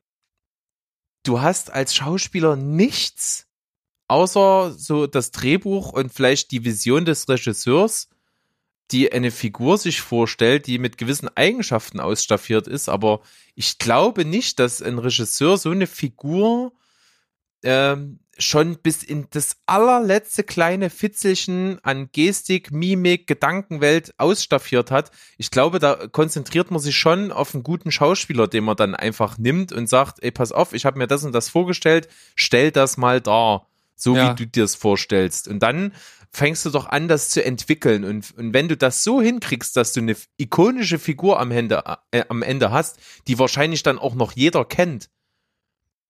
du hast als Schauspieler nichts außer so das Drehbuch und vielleicht die Vision des Regisseurs, die eine Figur sich vorstellt, die mit gewissen Eigenschaften ausstaffiert ist, aber ich glaube nicht, dass ein Regisseur so eine Figur ähm, schon bis in das allerletzte kleine Fitzelchen an Gestik, Mimik, Gedankenwelt ausstaffiert hat. Ich glaube, da konzentriert man sich schon auf einen guten Schauspieler, den man dann einfach nimmt und sagt, ey, pass auf, ich habe mir das und das vorgestellt, stell das mal dar, so Ja. wie du dir es vorstellst. Und dann fängst du doch an, das zu entwickeln. Und, und wenn du das so hinkriegst, dass du eine ikonische Figur am Ende, äh, am Ende hast, die wahrscheinlich dann auch noch jeder kennt,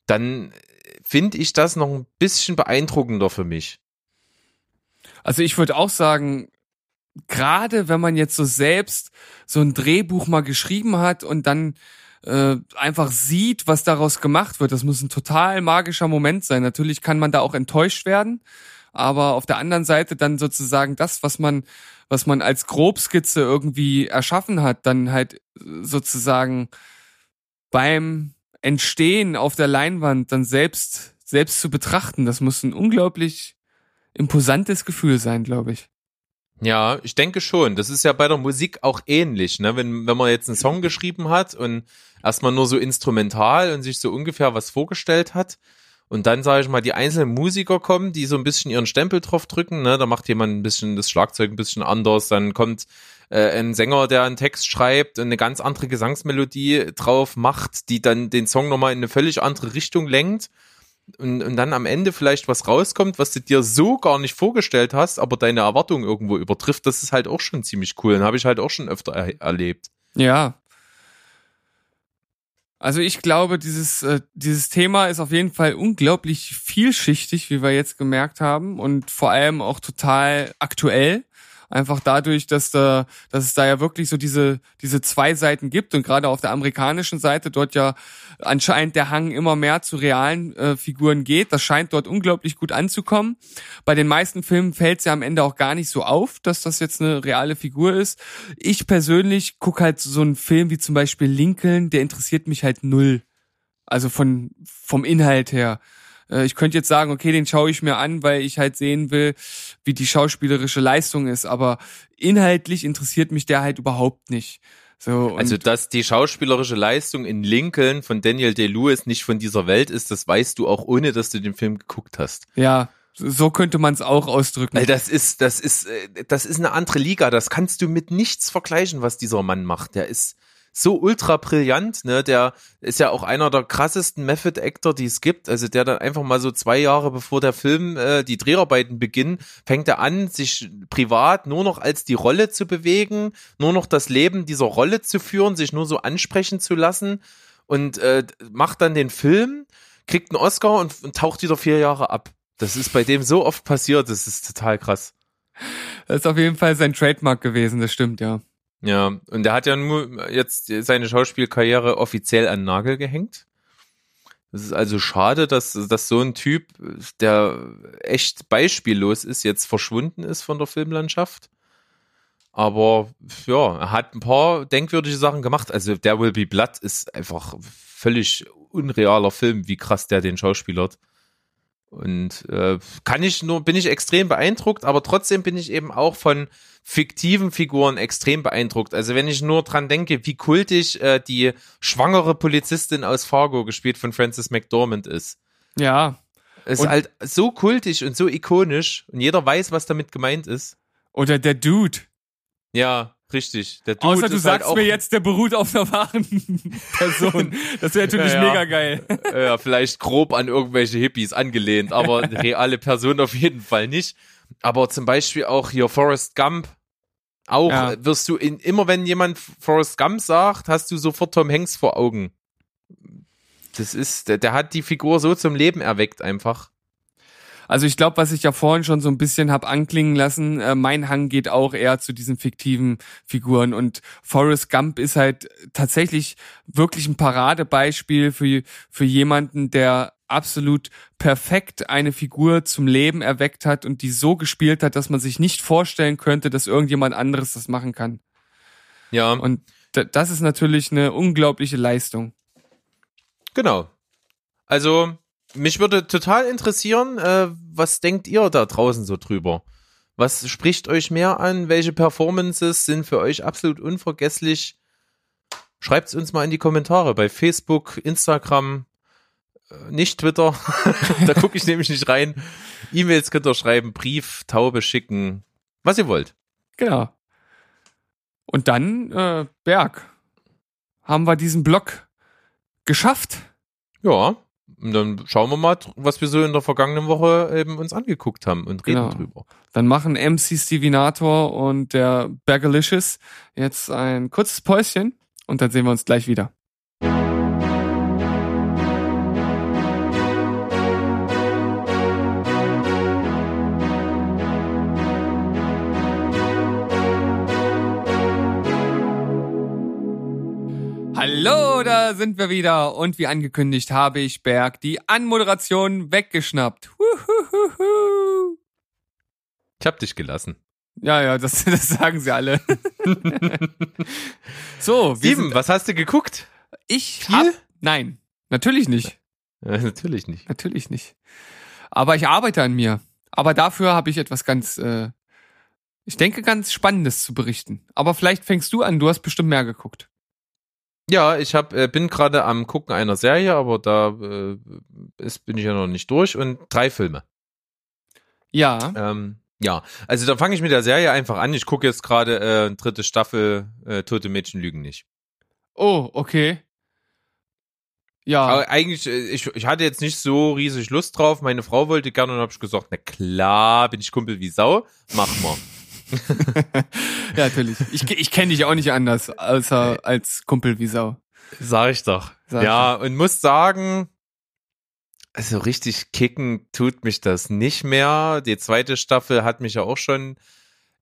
dann finde ich das noch ein bisschen beeindruckender für mich. Also ich würde auch sagen, gerade wenn man jetzt so selbst so ein Drehbuch mal geschrieben hat und dann äh, einfach sieht, was daraus gemacht wird, das muss ein total magischer Moment sein. Natürlich kann man da auch enttäuscht werden, aber auf der anderen Seite dann sozusagen das, was man, was man als Grobskizze irgendwie erschaffen hat, dann halt sozusagen beim Entstehen auf der Leinwand dann selbst, selbst zu betrachten, das muss ein unglaublich imposantes Gefühl sein, glaube ich. Ja, ich denke schon. Das ist ja bei der Musik auch ähnlich, ne? Wenn, wenn man jetzt einen Song geschrieben hat und erstmal nur so instrumental und sich so ungefähr was vorgestellt hat und dann, sage ich mal, die einzelnen Musiker kommen, die so ein bisschen ihren Stempel drauf drücken, ne? Da macht jemand ein bisschen das Schlagzeug ein bisschen anders, dann kommt äh, ein Sänger, der einen Text schreibt und eine ganz andere Gesangsmelodie drauf macht, die dann den Song nochmal in eine völlig andere Richtung lenkt und, und dann am Ende vielleicht was rauskommt, was du dir so gar nicht vorgestellt hast, aber deine Erwartungen irgendwo übertrifft, das ist halt auch schon ziemlich cool. Und habe ich halt auch schon öfter er erlebt. Ja. Also ich glaube, dieses, äh, dieses Thema ist auf jeden Fall unglaublich vielschichtig, wie wir jetzt gemerkt haben, und vor allem auch total aktuell. Einfach dadurch, dass da, dass es da ja wirklich so diese, diese zwei Seiten gibt und gerade auf der amerikanischen Seite dort ja anscheinend der Hang immer mehr zu realen äh, Figuren geht. Das scheint dort unglaublich gut anzukommen. Bei den meisten Filmen fällt es ja am Ende auch gar nicht so auf, dass das jetzt eine reale Figur ist. Ich persönlich gucke halt so einen Film wie zum Beispiel Lincoln, der interessiert mich halt null. Also von, vom Inhalt her. Äh, ich könnte jetzt sagen, okay, den schaue ich mir an, weil ich halt sehen will, wie die schauspielerische Leistung ist, aber inhaltlich interessiert mich der halt überhaupt nicht. So, also, dass die schauspielerische Leistung in Lincoln von Daniel Day-Lewis nicht von dieser Welt ist, das weißt du auch, ohne dass du den Film geguckt hast. Ja, so könnte man es auch ausdrücken. Weil das ist, das ist, äh, das ist eine andere Liga. Das kannst du mit nichts vergleichen, was dieser Mann macht. Der ist, so ultra brillant, ne? Der ist ja auch einer der krassesten Method Actor, die es gibt. Also der dann einfach mal so zwei Jahre bevor der Film äh, die Dreharbeiten beginnen, fängt er an, sich privat nur noch als die Rolle zu bewegen, nur noch das Leben dieser Rolle zu führen, sich nur so ansprechen zu lassen und äh, macht dann den Film, kriegt einen Oscar und, und taucht wieder vier Jahre ab. Das ist bei dem so oft passiert, das ist total krass. Das ist auf jeden Fall sein Trademark gewesen, das stimmt, ja. Ja, und er hat ja nur jetzt seine Schauspielkarriere offiziell an Nagel gehängt. Es ist also schade, dass, dass so ein Typ, der echt beispiellos ist, jetzt verschwunden ist von der Filmlandschaft. Aber ja, er hat ein paar denkwürdige Sachen gemacht. Also der Will Be Blood ist einfach völlig unrealer Film, wie krass der den Schauspielert. Und äh, kann ich nur, bin ich extrem beeindruckt, aber trotzdem bin ich eben auch von fiktiven Figuren extrem beeindruckt. Also wenn ich nur dran denke, wie kultig äh, die schwangere Polizistin aus Fargo, gespielt von Frances McDormand, ist. Ja. Ist und halt so kultig und so ikonisch und jeder weiß, was damit gemeint ist. Oder der Dude. Ja, Richtig. Der Dude Außer du halt sagst halt mir jetzt, der beruht auf einer wahren Person. Das wäre natürlich ja, ja. mega geil. Ja, vielleicht grob an irgendwelche Hippies angelehnt, aber reale Person auf jeden Fall nicht. Aber zum Beispiel auch hier Forrest Gump. Auch ja. wirst du in, immer wenn jemand Forrest Gump sagt, hast du sofort Tom Hanks vor Augen. Das ist, der, der hat die Figur so zum Leben erweckt einfach. Also ich glaube, was ich ja vorhin schon so ein bisschen hab anklingen lassen, äh, mein Hang geht auch eher zu diesen fiktiven Figuren und Forrest Gump ist halt tatsächlich wirklich ein Paradebeispiel für, für jemanden, der absolut perfekt eine Figur zum Leben erweckt hat und die so gespielt hat, dass man sich nicht vorstellen könnte, dass irgendjemand anderes das machen kann. Ja. Und das ist natürlich eine unglaubliche Leistung. Genau. Also mich würde total interessieren, äh, was denkt ihr da draußen so drüber? Was spricht euch mehr an? Welche Performances sind für euch absolut unvergesslich? Schreibt es uns mal in die Kommentare bei Facebook, Instagram, äh, nicht Twitter. da gucke ich nämlich nicht rein. E-Mails könnt ihr schreiben, Brief, Taube schicken, was ihr wollt. Genau. Und dann, äh, Berg, haben wir diesen Blog geschafft. Ja, und dann schauen wir mal, was wir so in der vergangenen Woche eben uns angeguckt haben und reden genau. drüber. Dann machen MC Stevinator und der Bergalicious jetzt ein kurzes Päuschen und dann sehen wir uns gleich wieder. Da sind wir wieder. Und wie angekündigt habe ich Berg die Anmoderation weggeschnappt. Huhuhuhu. Ich hab dich gelassen. Ja, ja, das, das sagen sie alle. so, sind, was hast du geguckt? ich viel? hab, nein, natürlich nicht. Äh, natürlich nicht. Natürlich nicht. Aber ich arbeite an mir. Aber dafür habe ich etwas ganz, äh, ich denke, ganz Spannendes zu berichten. Aber vielleicht fängst du an, du hast bestimmt mehr geguckt. Ja, ich hab, äh, bin gerade am Gucken einer Serie, aber da äh, ist, bin ich ja noch nicht durch und drei Filme. Ja. Ähm, ja, also dann fange ich mit der Serie einfach an. Ich gucke jetzt gerade äh, dritte Staffel äh, Tote Mädchen lügen nicht. Oh, okay. Ja. Aber eigentlich, äh, ich, ich hatte jetzt nicht so riesig Lust drauf. Meine Frau wollte gerne und habe ich gesagt, na klar, bin ich Kumpel wie Sau, mach mal. ja, natürlich. Ich, ich kenne dich auch nicht anders, außer als Kumpel wie Sau. Sag ich doch. Sag ja, und muss sagen, also richtig kicken tut mich das nicht mehr. Die zweite Staffel hat mich ja auch schon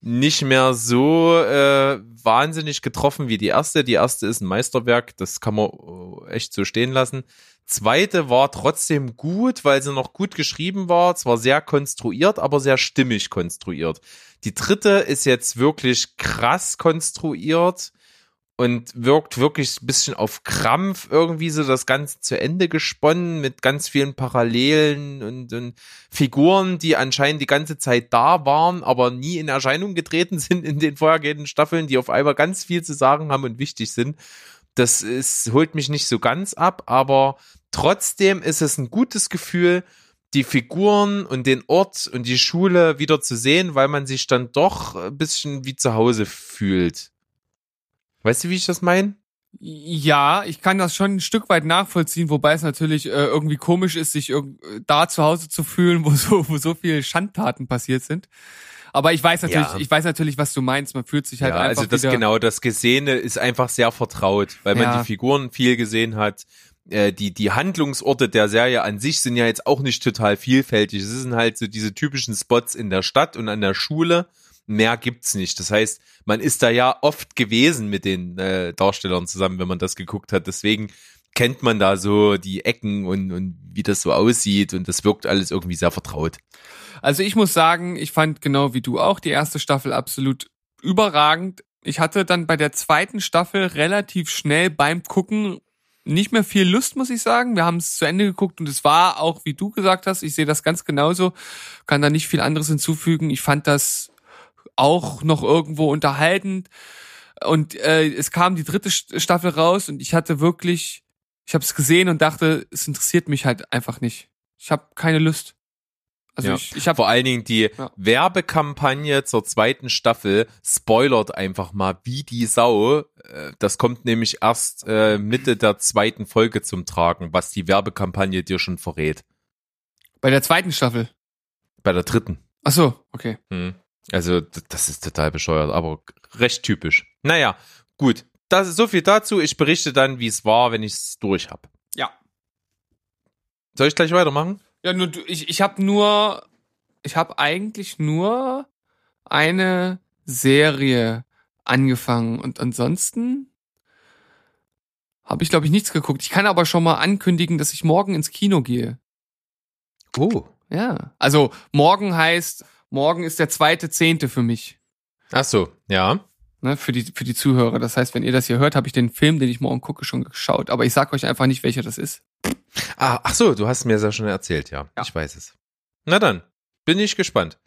nicht mehr so äh, wahnsinnig getroffen wie die erste. Die erste ist ein Meisterwerk, das kann man äh, echt so stehen lassen. Zweite war trotzdem gut, weil sie noch gut geschrieben war. Zwar sehr konstruiert, aber sehr stimmig konstruiert. Die dritte ist jetzt wirklich krass konstruiert und wirkt wirklich ein bisschen auf Krampf irgendwie so das Ganze zu Ende gesponnen mit ganz vielen Parallelen und, und Figuren, die anscheinend die ganze Zeit da waren, aber nie in Erscheinung getreten sind in den vorhergehenden Staffeln, die auf einmal ganz viel zu sagen haben und wichtig sind. Das ist, holt mich nicht so ganz ab, aber trotzdem ist es ein gutes Gefühl, die Figuren und den Ort und die Schule wieder zu sehen, weil man sich dann doch ein bisschen wie zu Hause fühlt. Weißt du, wie ich das meine? Ja, ich kann das schon ein Stück weit nachvollziehen, wobei es natürlich äh, irgendwie komisch ist, sich irg- da zu Hause zu fühlen, wo so, wo so viel Schandtaten passiert sind. Aber ich weiß natürlich, Ja. ich weiß natürlich, was du meinst. Man fühlt sich halt ja, einfach also das wieder. genau, das Gesehene ist einfach sehr vertraut, weil man Ja. die Figuren viel gesehen hat. Äh, die, die Handlungsorte der Serie an sich sind ja jetzt auch nicht total vielfältig. Es sind halt so diese typischen Spots in der Stadt und an der Schule. Mehr gibt's nicht. Das heißt, man ist da ja oft gewesen mit den äh, Darstellern zusammen, wenn man das geguckt hat. Deswegen kennt man da so die Ecken und, und wie das so aussieht und das wirkt alles irgendwie sehr vertraut. Also ich muss sagen, ich fand genau wie du auch die erste Staffel absolut überragend. Ich hatte dann bei der zweiten Staffel relativ schnell beim Gucken nicht mehr viel Lust, muss ich sagen. Wir haben es zu Ende geguckt und es war auch, wie du gesagt hast, ich sehe das ganz genauso, kann da nicht viel anderes hinzufügen. Ich fand das auch noch irgendwo unterhaltend und äh, es kam die dritte St- Staffel raus und ich hatte wirklich, ich habe es gesehen und dachte, es interessiert mich halt einfach nicht. Ich habe keine Lust. Also Ja. ich, ich habe Vor allen Dingen die Ja. Werbekampagne zur zweiten Staffel spoilert einfach mal wie die Sau. Äh, Das kommt nämlich erst äh, Mitte der zweiten Folge zum Tragen, was die Werbekampagne dir schon verrät. bei der zweiten Staffel. Bei der dritten. Ach so, okay. Hm. Also das ist total bescheuert, aber recht typisch. Naja, gut. Das ist so viel dazu. Ich berichte dann, wie es war, wenn ich es durch habe. Ja. Soll ich gleich weitermachen? Ja, nur du- ich, ich habe nur, ich habe eigentlich nur eine Serie angefangen und ansonsten habe ich glaube ich nichts geguckt. Ich kann aber schon mal ankündigen, dass ich morgen ins Kino gehe. Oh. Ja. Also morgen heißt, morgen ist der zweite Zehnte für mich. Ach so, ja. Ne, für die für die Zuhörer. Das heißt, wenn ihr das hier hört, habe ich den Film, den ich morgen gucke, schon geschaut. Aber ich sag euch einfach nicht, welcher das ist. Ah, ach so, du hast mir das ja schon erzählt, ja. Ja. Ich weiß es. Na dann, bin ich gespannt.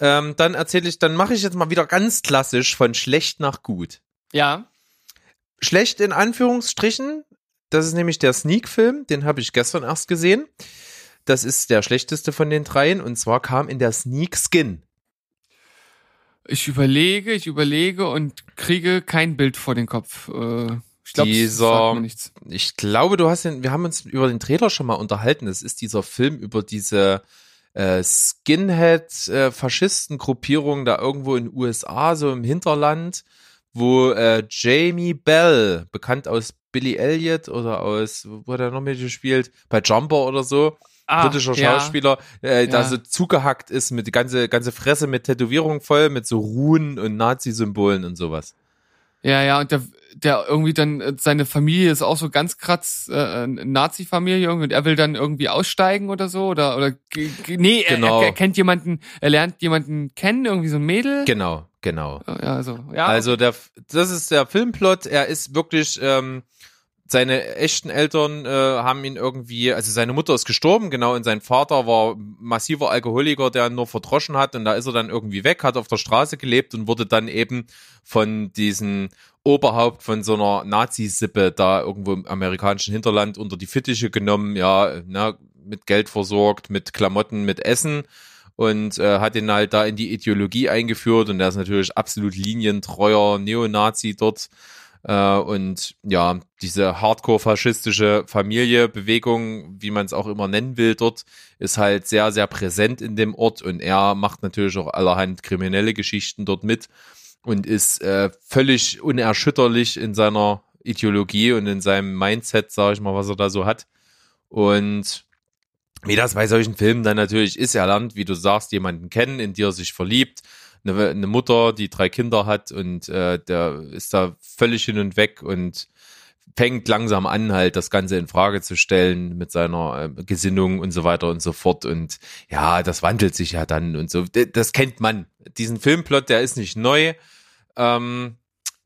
Ähm, dann erzähle ich, dann mache ich jetzt mal wieder ganz klassisch von schlecht nach gut. Ja. Schlecht in Anführungsstrichen, das ist nämlich der Sneak-Film, den habe ich gestern erst gesehen. Das ist der schlechteste von den dreien und zwar kam in der Sneak Skin. Ich überlege, ich überlege und kriege kein Bild vor den Kopf. Äh, Ich glaube, Dieser-. Ich glaube, du hast den, wir haben uns über den Trailer schon mal unterhalten. Das ist dieser Film über diese äh, Skinhead-Faschisten-Gruppierung da irgendwo in den USA, so im Hinterland, wo äh, Jamie Bell, bekannt aus Billy Elliot oder aus, wo hat er noch mitgespielt? Bei Jumper oder so, britischer ja. Schauspieler, äh, da Ja. so zugehackt ist mit die ganze, ganze Fresse mit Tätowierung voll, mit so Runen und Nazi-Symbolen und sowas. Ja, ja, und der, der irgendwie dann, äh, seine Familie ist auch so ganz kratz, äh, Nazi-Familie irgendwie, und er will dann irgendwie aussteigen oder so, oder, oder, nee, er- Genau. er, er kennt jemanden, er lernt jemanden kennen, irgendwie so ein Mädel. Genau, genau. Ja, also, ja. Also der, das ist der Filmplot. Er ist wirklich, ähm, seine echten Eltern äh, haben ihn irgendwie, also seine Mutter ist gestorben, genau, und sein Vater war massiver Alkoholiker, der ihn nur verdroschen hat, und da ist er dann irgendwie weg, hat auf der Straße gelebt und wurde dann eben von diesem Oberhaupt von so einer Nazi-Sippe da irgendwo im amerikanischen Hinterland unter die Fittiche genommen, ja, na, mit Geld versorgt, mit Klamotten, mit Essen und äh, hat ihn halt da in die Ideologie eingeführt und er ist natürlich absolut linientreuer Neonazi dort. Äh, und ja, diese hardcore-faschistische Familie, Bewegung, wie man es auch immer nennen will dort, ist halt sehr, sehr präsent in dem Ort und er macht natürlich auch allerhand kriminelle Geschichten dort mit und ist äh, völlig unerschütterlich in seiner Ideologie und in seinem Mindset, sage ich mal, was er da so hat. Und wie das bei solchen Filmen dann natürlich ist, er lernt, wie du sagst, jemanden kennen, in die er sich verliebt, eine, eine Mutter, die drei Kinder hat und äh, der ist da völlig hin und weg und fängt langsam an, halt das Ganze in Frage zu stellen mit seiner äh, Gesinnung und so weiter und so fort. Und ja, das wandelt sich ja dann und so. Das kennt man. Diesen Filmplot, der ist nicht neu. Ähm,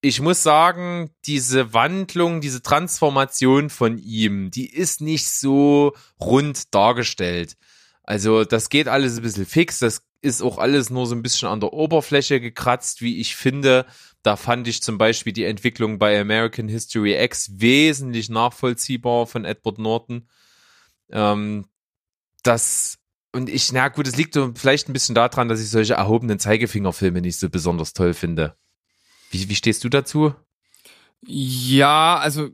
ich muss sagen, diese Wandlung, diese Transformation von ihm, die ist nicht so rund dargestellt. Also das geht alles ein bisschen fix, das ist auch alles nur so ein bisschen an der Oberfläche gekratzt, wie ich finde. Da fand ich zum Beispiel die Entwicklung bei American History X wesentlich nachvollziehbar von Edward Norton. Ähm, das und ich, na gut, es liegt vielleicht ein bisschen daran, dass ich solche erhobenen Zeigefingerfilme nicht so besonders toll finde. Wie, wie stehst du dazu? Ja, also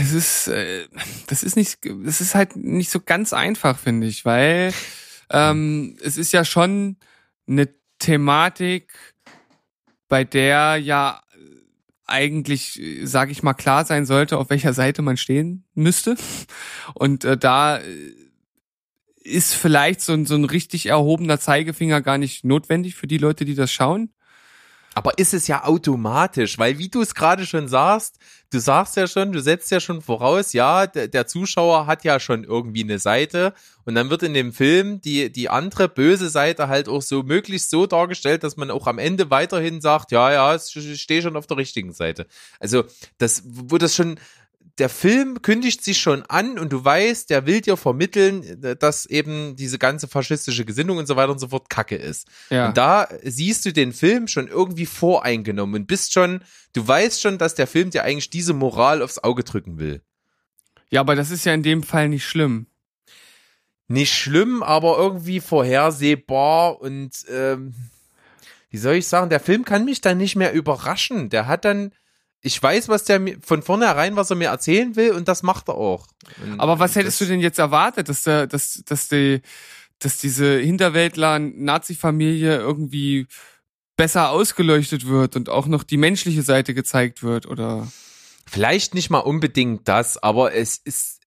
es ist äh, das ist nicht das ist halt nicht so ganz einfach finde ich, weil ähm, es ist ja schon eine Thematik, bei der ja eigentlich, sage ich mal, klar sein sollte, auf welcher Seite man stehen müsste. Und äh, da äh, ist vielleicht so ein, so ein richtig erhobener Zeigefinger gar nicht notwendig für die Leute, die das schauen. Aber ist es ja automatisch, weil wie du es gerade schon sagst, du sagst ja schon, du setzt ja schon voraus, ja, der, Zuschauer hat ja schon irgendwie eine Seite und dann wird in dem Film die, die andere böse Seite halt auch so möglichst so dargestellt, dass man auch am Ende weiterhin sagt, ja, ja, ich stehe schon auf der richtigen Seite. Also das, wo das schon, der Film kündigt sich schon an und du weißt, der will dir vermitteln, dass eben diese ganze faschistische Gesinnung und so weiter und so fort Kacke ist. Ja. Und da siehst du den Film schon irgendwie voreingenommen und bist schon, du weißt schon, dass der Film dir eigentlich diese Moral aufs Auge drücken will. ja, aber das ist ja in dem Fall nicht schlimm. Nicht schlimm, aber irgendwie vorhersehbar und ähm, wie soll ich sagen, der Film kann mich dann nicht mehr überraschen. Der hat dann, ich weiß, was der mir von vornherein, was er mir erzählen will und das macht er auch. Und Aber was hättest das, du denn jetzt erwartet, dass der, dass, dass die, dass diese Hinterwäldler Nazi-Familie irgendwie besser ausgeleuchtet wird und auch noch die menschliche Seite gezeigt wird oder? Vielleicht nicht mal unbedingt das, aber es ist,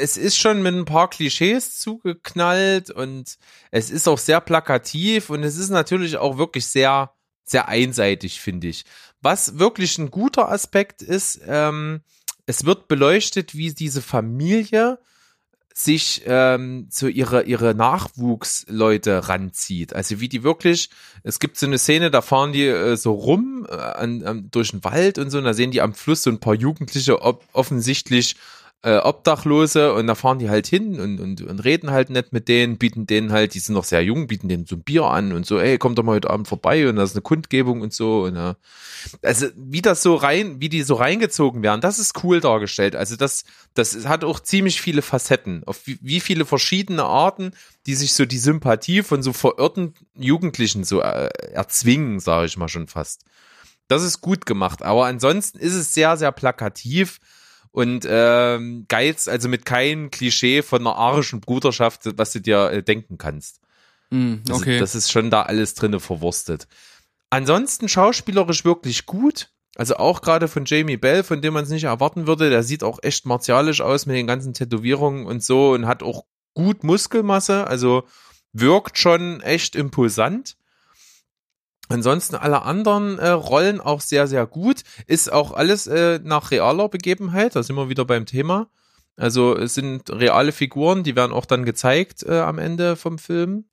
es ist schon mit ein paar Klischees zugeknallt und es ist auch sehr plakativ und es ist natürlich auch wirklich sehr, sehr einseitig, finde ich. Was wirklich ein guter Aspekt ist, ähm, es wird beleuchtet, wie diese Familie sich ähm, so ihre ihre Nachwuchsleute ranzieht. Also wie die wirklich, es gibt so eine Szene, da fahren die äh, so rum äh, an, an, durch den Wald und so, und da sehen die am Fluss so ein paar Jugendliche ob, offensichtlich äh, Obdachlose und da fahren die halt hin und, und, und reden halt nett mit denen, bieten denen halt, die sind noch sehr jung, bieten denen so ein Bier an und so, ey, kommt doch mal heute Abend vorbei und das ist eine Kundgebung und so und ja. Also wie das so rein, wie die so reingezogen werden, das ist cool dargestellt. Also das, das hat auch ziemlich viele Facetten, auf wie, wie viele verschiedene Arten, die sich so die Sympathie von so verirrten Jugendlichen so äh, erzwingen, sage ich mal schon fast. Das ist gut gemacht, aber ansonsten ist es sehr, sehr plakativ und ähm, geiz, also mit keinem Klischee von einer arischen Bruderschaft, was du dir äh, denken kannst. Also okay. Das ist schon da alles drinne verwurstet. Ansonsten schauspielerisch wirklich gut. Also auch gerade von Jamie Bell, von dem man es nicht erwarten würde. Der sieht auch echt martialisch aus mit den ganzen Tätowierungen und so und hat auch gut Muskelmasse. Also wirkt schon echt imposant. Ansonsten alle anderen äh, Rollen auch sehr, sehr gut. Ist auch alles äh, nach realer Begebenheit. Da sind wir wieder beim Thema. Also es sind reale Figuren, die werden auch dann gezeigt äh, am Ende vom Film.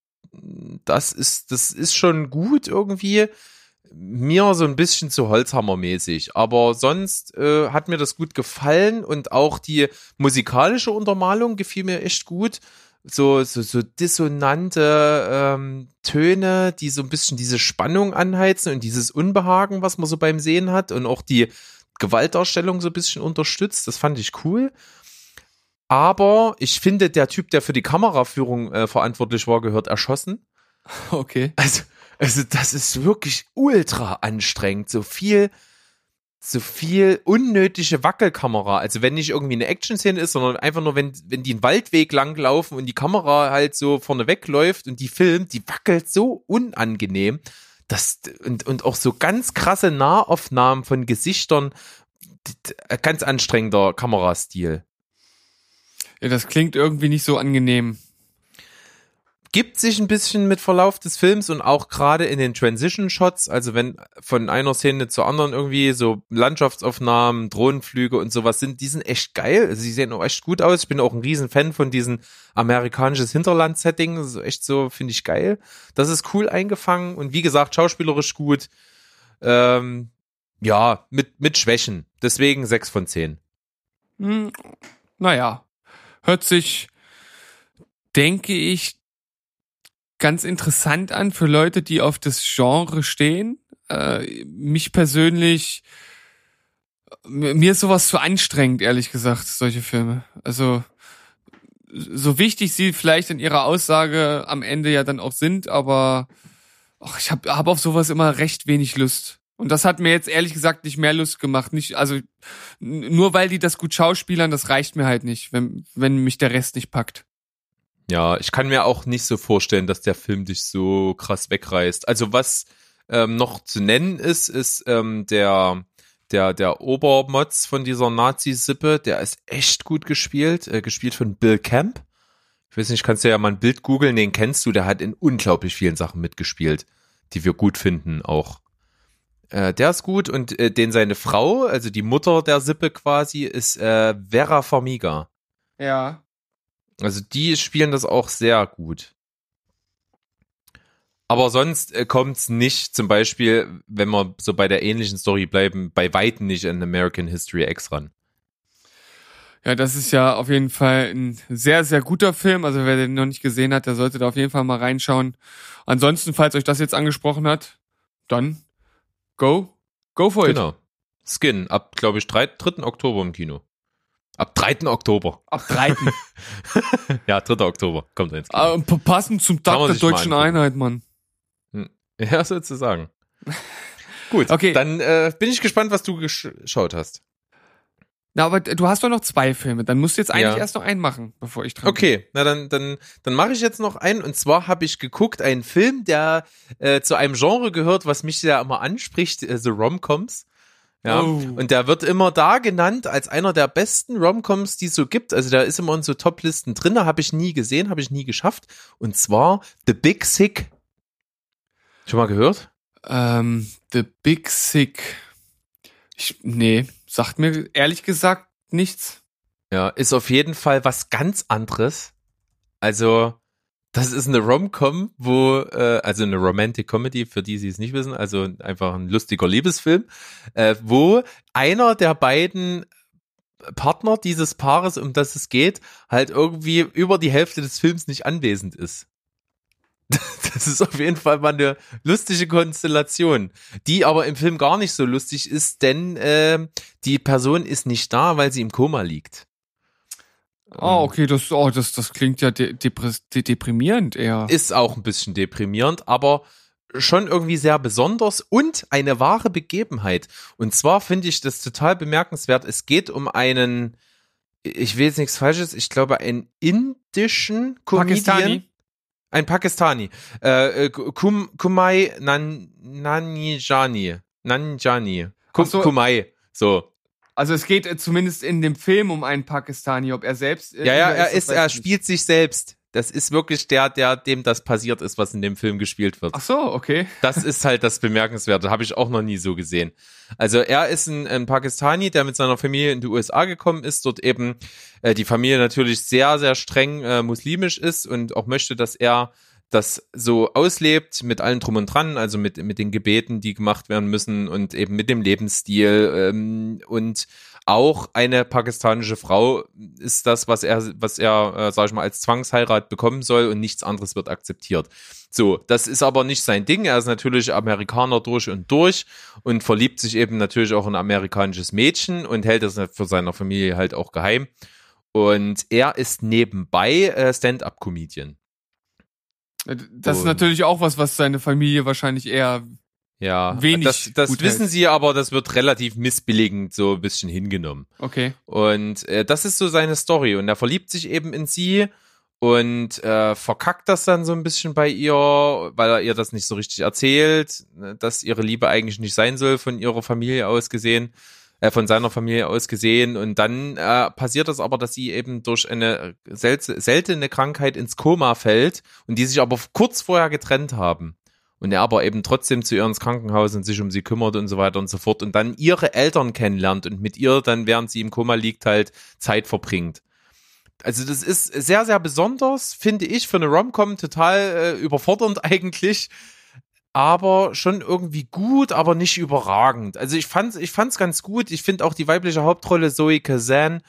Das ist, das ist schon gut irgendwie. Mir so ein bisschen zu Holzhammer-mäßig. Aber sonst äh, hat mir das gut gefallen und auch die musikalische Untermalung gefiel mir echt gut so, so, so dissonante ähm, Töne, die so ein bisschen diese Spannung anheizen und dieses Unbehagen, was man so beim Sehen hat und auch die Gewaltdarstellung so ein bisschen unterstützt. Das fand ich cool. Aber ich finde, der Typ, der für die Kameraführung äh, verantwortlich war, gehört erschossen. Okay. Also, also das ist wirklich ultra anstrengend. So viel so viel unnötige Wackelkamera. Also wenn nicht irgendwie eine Action-Szene ist, sondern einfach nur, wenn, wenn die einen Waldweg langlaufen und die Kamera halt so vorne wegläuft und die filmt, die wackelt so unangenehm. Das, und, und auch so ganz krasse Nahaufnahmen von Gesichtern. Ganz anstrengender Kamerastil. Ja, das klingt irgendwie nicht so angenehm gibt sich ein bisschen mit Verlauf des Films und auch gerade in den Transition Shots, also wenn von einer Szene zur anderen irgendwie so Landschaftsaufnahmen, Drohnenflüge und sowas sind, die sind echt geil. Also die sehen auch echt gut aus. Ich bin auch ein riesen Fan von diesen amerikanisches Hinterland-Setting. Ist echt so, finde ich geil. Das ist cool eingefangen und wie gesagt, schauspielerisch gut. Ähm, ja, mit, mit Schwächen. Deswegen sechs von zehn. Hm, naja, hört sich, denke ich, ganz interessant an für Leute, die auf das Genre stehen. Äh, mich persönlich, mir ist sowas zu anstrengend, ehrlich gesagt, solche Filme. Also so wichtig sie vielleicht in ihrer Aussage am Ende ja dann auch sind, aber ach, ich habe hab auf sowas immer recht wenig Lust. Und das hat mir jetzt ehrlich gesagt nicht mehr Lust gemacht. Nicht, also nur weil die das gut schauspielern, das reicht mir halt nicht, wenn, wenn mich der Rest nicht packt. Ja, ich kann mir auch nicht so vorstellen, dass der Film dich so krass wegreißt. Also was ähm, noch zu nennen ist, ist ähm, der der der Obermods von dieser Nazi-Sippe, der ist echt gut gespielt, äh, gespielt von Bill Camp. Ich weiß nicht, kannst du ja mal ein Bild googeln, den kennst du, der hat in unglaublich vielen Sachen mitgespielt, die wir gut finden auch. Äh, der ist gut und äh, den seine Frau, also die Mutter der Sippe quasi, ist äh, Vera Farmiga. Ja. Also die spielen das auch sehr gut. Aber sonst äh, kommt es nicht, zum Beispiel, wenn wir so bei der ähnlichen Story bleiben, bei Weitem nicht an American History X ran. Ja, das ist ja auf jeden Fall ein sehr, sehr guter Film. Also wer den noch nicht gesehen hat, der sollte da auf jeden Fall mal reinschauen. Ansonsten, falls euch das jetzt angesprochen hat, dann go, go for it. Genau. Skin, ab, glaube ich, 3, 3. Oktober im Kino. Ab 3. Oktober. Ab 3. ja, 3. Oktober kommt er ins Kino. Uh, passend zum Tag der deutschen Einheit, Mann. Hm. Ja, sozusagen. Gut, okay. dann äh, bin ich gespannt, was du geschaut hast. Na, aber du hast doch noch zwei Filme. Dann musst du jetzt eigentlich ja. erst noch einen machen, bevor ich dran Okay, bin. na dann, dann, dann mache ich jetzt noch einen. Und zwar habe ich geguckt, einen Film, der äh, zu einem Genre gehört, was mich ja immer anspricht, äh, so Romcoms. Ja, oh. und der wird immer da genannt als einer der besten Romcoms, die es so gibt. Also der ist immer in so Top-Listen drin, habe ich nie gesehen, habe ich nie geschafft. Und zwar The Big Sick. Schon mal gehört? Ähm, The Big Sick. Ich, nee, sagt mir ehrlich gesagt nichts. Ja, ist auf jeden Fall was ganz anderes. Also, das ist eine Rom-Com, wo, äh, also eine Romantic Comedy, für die, die es nicht wissen, also einfach ein lustiger Liebesfilm, äh, wo einer der beiden Partner dieses Paares, um das es geht, halt irgendwie über die Hälfte des Films nicht anwesend ist. Das ist auf jeden Fall mal eine lustige Konstellation, die aber im Film gar nicht so lustig ist, denn äh, die Person ist nicht da, weil sie im Koma liegt. Ah, oh, okay, das, oh, das, das klingt ja de de deprimierend eher. Ist auch ein bisschen deprimierend, aber schon irgendwie sehr besonders und eine wahre Begebenheit. Und zwar finde ich das total bemerkenswert. Es geht um einen, ich will jetzt nichts Falsches, ich glaube, einen indischen Comedian. Pakistani. Ein Pakistani. Äh, äh Kum, Kumai Nan, Nanjani. Nanjani. Kum, so. Kumai. So. Also es geht äh, zumindest in dem Film um einen Pakistani, ob er selbst. Äh, ja, ja, er ist, er spielt sich selbst. das ist wirklich der, der dem das passiert ist, was in dem Film gespielt wird. Ach so, okay. Das ist halt das Bemerkenswerte, habe ich auch noch nie so gesehen. Also er ist ein, ein Pakistani, der mit seiner Familie in die USA gekommen ist, dort eben äh, die Familie natürlich sehr, sehr streng äh, muslimisch ist und auch möchte, dass er das so auslebt mit allen drum und dran, also mit, mit den Gebeten, die gemacht werden müssen und eben mit dem Lebensstil ähm, und auch eine pakistanische Frau ist das, was er, was er, äh, sag ich mal, als Zwangsheirat bekommen soll und nichts anderes wird akzeptiert. So, das ist aber nicht sein Ding. Er ist natürlich Amerikaner durch und durch und verliebt sich eben natürlich auch in ein amerikanisches Mädchen und hält das für seine Familie halt auch geheim. Und er ist nebenbei äh, Stand-up-Comedian. Das ist natürlich auch was, was seine Familie wahrscheinlich eher Ja, wenig das, das gut wissen hält. sie, aber das wird relativ missbilligend so ein bisschen hingenommen. Okay. Und äh, das ist so seine Story. Und er verliebt sich eben in sie und äh, verkackt das dann so ein bisschen bei ihr, weil er ihr das nicht so richtig erzählt, ne, dass ihre Liebe eigentlich nicht sein soll von ihrer Familie aus gesehen, äh, von seiner Familie aus gesehen. Und dann äh, passiert das aber, dass sie eben durch eine sel seltene Krankheit ins Koma fällt und die sich aber kurz vorher getrennt haben. Und er aber eben trotzdem zu ihr ins Krankenhaus und sich um sie kümmert und so weiter und so fort und dann ihre Eltern kennenlernt und mit ihr dann, während sie im Koma liegt, halt Zeit verbringt. Also das ist sehr, sehr besonders, finde ich, für eine Rom-Com total äh, überfordernd eigentlich, aber schon irgendwie gut, aber nicht überragend. Also ich fand's, ich fand's ganz gut. Ich finde auch die weibliche Hauptrolle Zoe Kazan,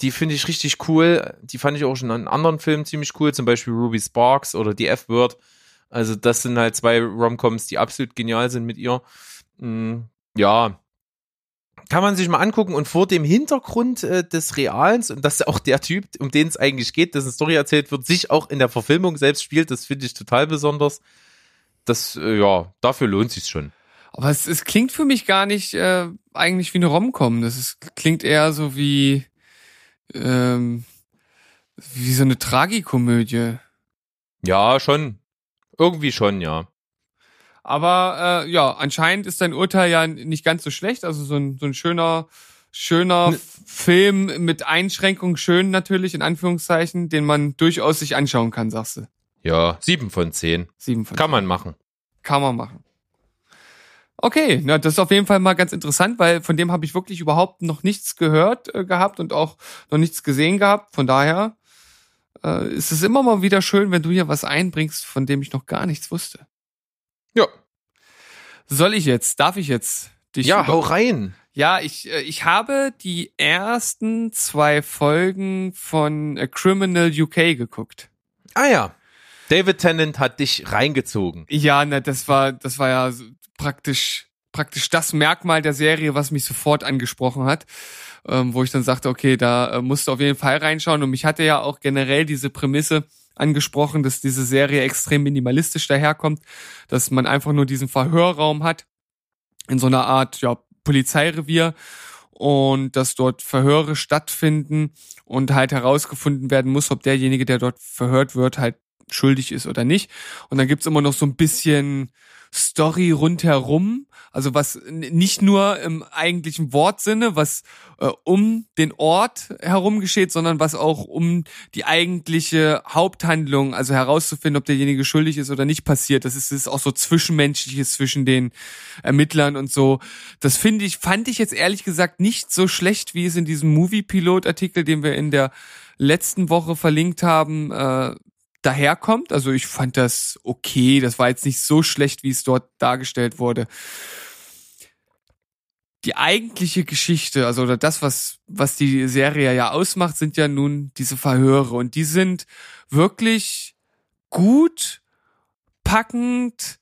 die finde ich richtig cool. Die fand ich auch schon in anderen Filmen ziemlich cool, zum Beispiel Ruby Sparks oder die F-Word. Also das sind halt zwei Romcoms, die absolut genial sind mit ihr. Mm, ja, kann man sich mal angucken und vor dem Hintergrund äh, des Reals und dass auch der Typ, um den es eigentlich geht, dessen Story erzählt wird, sich auch in der Verfilmung selbst spielt, das finde ich total besonders. Das, äh, ja, dafür lohnt sich's schon. Aber es, es klingt für mich gar nicht äh, eigentlich wie eine Rom-Com. Das ist, klingt eher so wie ähm, wie so eine Tragikomödie. Ja, schon. Irgendwie schon, ja. Aber äh, ja, anscheinend ist dein Urteil ja nicht ganz so schlecht. Also so ein, so ein schöner, schöner Ne- Film mit Einschränkung, schön natürlich, in Anführungszeichen, den man durchaus sich anschauen kann, sagst du. Ja, sieben von zehn. Sieben von Kann man machen. Kann man machen. Okay, na, das ist auf jeden Fall mal ganz interessant, weil von dem habe ich wirklich überhaupt noch nichts gehört äh, gehabt und auch noch nichts gesehen gehabt. Von daher äh, ist es immer mal wieder schön, wenn du hier was einbringst, von dem ich noch gar nichts wusste. Ja. Soll ich jetzt? Darf ich jetzt dich? Ja, hau rein. Ja, ich, äh, ich habe die ersten zwei Folgen von äh, Criminal UK geguckt. Ah ja. David Tennant hat dich reingezogen. Ja, na, das war, das war ja praktisch, praktisch das Merkmal der Serie, was mich sofort angesprochen hat, ähm, wo ich dann sagte, okay, da äh, musst du auf jeden Fall reinschauen. Und mich hatte ja auch generell diese Prämisse angesprochen, dass diese Serie extrem minimalistisch daherkommt, dass man einfach nur diesen Verhörraum hat in so einer Art, ja, Polizeirevier und dass dort Verhöre stattfinden und halt herausgefunden werden muss, ob derjenige, der dort verhört wird, halt schuldig ist oder nicht. Und dann gibt's immer noch so ein bisschen Story rundherum, also was nicht nur im eigentlichen Wortsinne, was äh, um den Ort herum geschieht, sondern was auch um die eigentliche Haupthandlung, also herauszufinden, ob derjenige schuldig ist oder nicht passiert. Das ist, ist auch so zwischenmenschliches zwischen den Ermittlern und so. Das finde ich, fand ich jetzt ehrlich gesagt nicht so schlecht, wie es in diesem Movie-Pilot-Artikel, den wir in der letzten Woche verlinkt haben, äh, daherkommt. Also ich fand das okay. Das war jetzt nicht so schlecht, wie es dort dargestellt wurde. Die eigentliche Geschichte, also oder das, was, was die Serie ja ausmacht, sind ja nun diese Verhöre. Und die sind wirklich gut, packend,